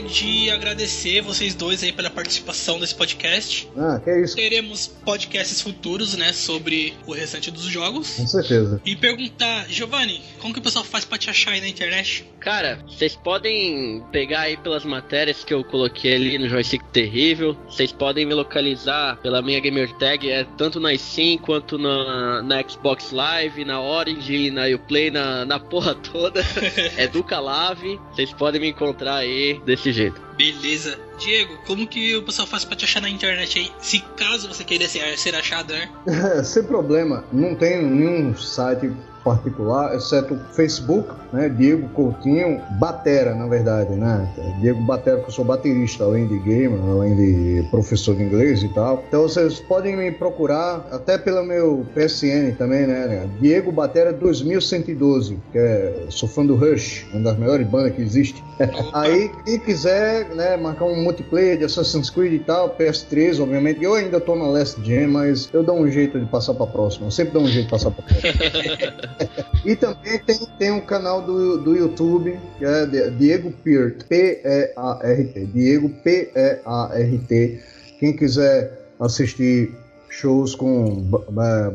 S1: Gostaria de agradecer vocês dois aí pela participação nesse podcast.
S3: Ah, que é isso.
S1: Teremos podcasts futuros, né, sobre o restante dos jogos.
S3: Com certeza.
S1: E perguntar, Giovanni, como que o pessoal faz pra te achar aí na internet?
S2: Cara, vocês podem pegar aí pelas matérias que eu coloquei ali no Joystick Terrível. Vocês podem me localizar pela minha gamer tag, é tanto na Steam quanto na, na Xbox Live, na Orange, na Uplay, na, na porra toda. é do Calave. Vocês podem me encontrar aí desse jeito.
S1: Beleza. Diego, como que o pessoal faz pra te achar na internet aí? Se caso você queira ser, ser achado, né?
S3: Sem problema, não tem nenhum site particular, exceto Facebook, né? Diego Coutinho Batera, na verdade, né? Diego Batera, que eu sou baterista, além de gamer, além de professor de inglês e tal. Então vocês podem me procurar até pelo meu PSN também, né? Diego Batera 2112, que é, sou fã do Rush, uma das melhores bandas que existe. Aí, quem quiser, né, marcar um multiplayer de Assassin's Creed e tal, PS3, obviamente. Eu ainda tô na Last Gen, mas eu dou um jeito de passar pra próxima. Eu sempre dou um jeito de passar pra próxima. e também tem, tem um canal do, do YouTube, que é Diego Peart, P-E-A-R-T. Diego P-E-A-R-T. Quem quiser assistir shows com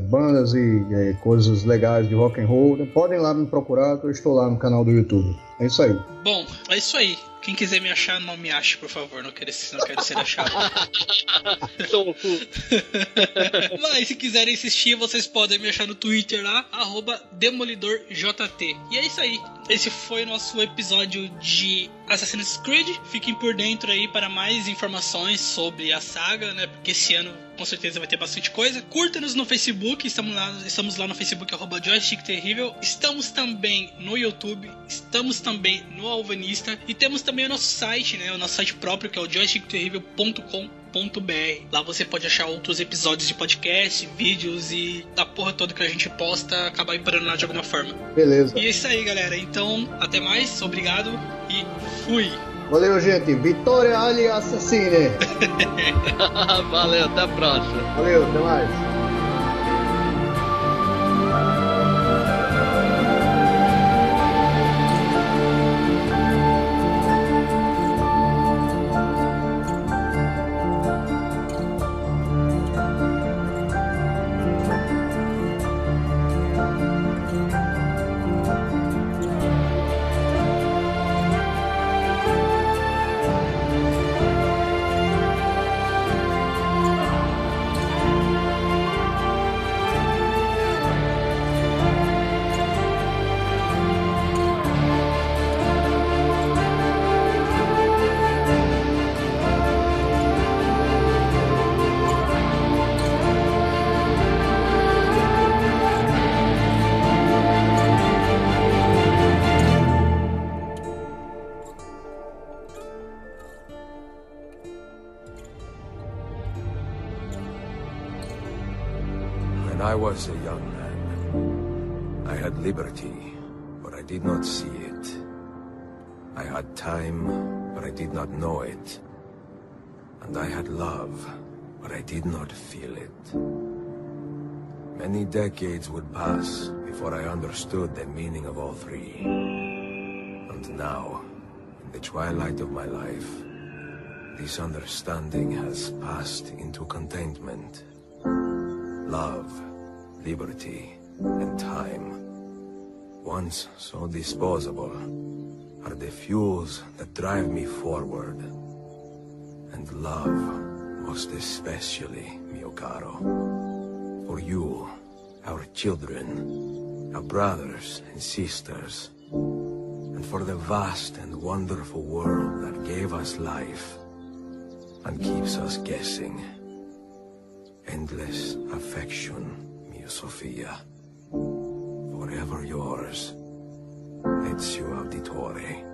S3: bandas e, e coisas legais de rock and roll, podem lá me procurar que eu estou lá no canal do YouTube. É isso aí.
S1: Bom, é isso aí. Quem quiser me achar, não me ache, por favor. Não quero, não quero ser achado. Mas se quiserem assistir, vocês podem me achar no Twitter lá, DemolidorJT. E é isso aí. Esse foi o nosso episódio de Assassin's Creed. Fiquem por dentro aí para mais informações sobre a saga, né? Porque esse ano com certeza vai ter bastante coisa. Curta-nos no Facebook, estamos lá, estamos lá no Facebook, arroba Joystick Terrível. Estamos também no YouTube, estamos também no Alvanista e temos também o nosso site, né? O nosso site próprio que é o joystickterrível.com Lá você pode achar outros episódios de podcast, vídeos e da porra toda que a gente posta acabar emparando lá de alguma forma.
S3: Beleza.
S1: E é isso aí, galera. Então, até mais, obrigado e fui!
S3: Valeu, gente. Vitória Ali Assassine.
S2: Valeu, até a próxima.
S3: Valeu, até mais.
S6: Did not feel it. Many decades would pass before I understood the meaning of all three. And now, in the twilight of my life, this understanding has passed into contentment. Love, liberty, and time, once so disposable, are the fuels that drive me forward. And love, most especially, mio caro. For you, our children, our brothers and sisters, and for the vast and wonderful world that gave us life and keeps us guessing. Endless affection, mio Sofia. Forever yours, Ezio Auditore.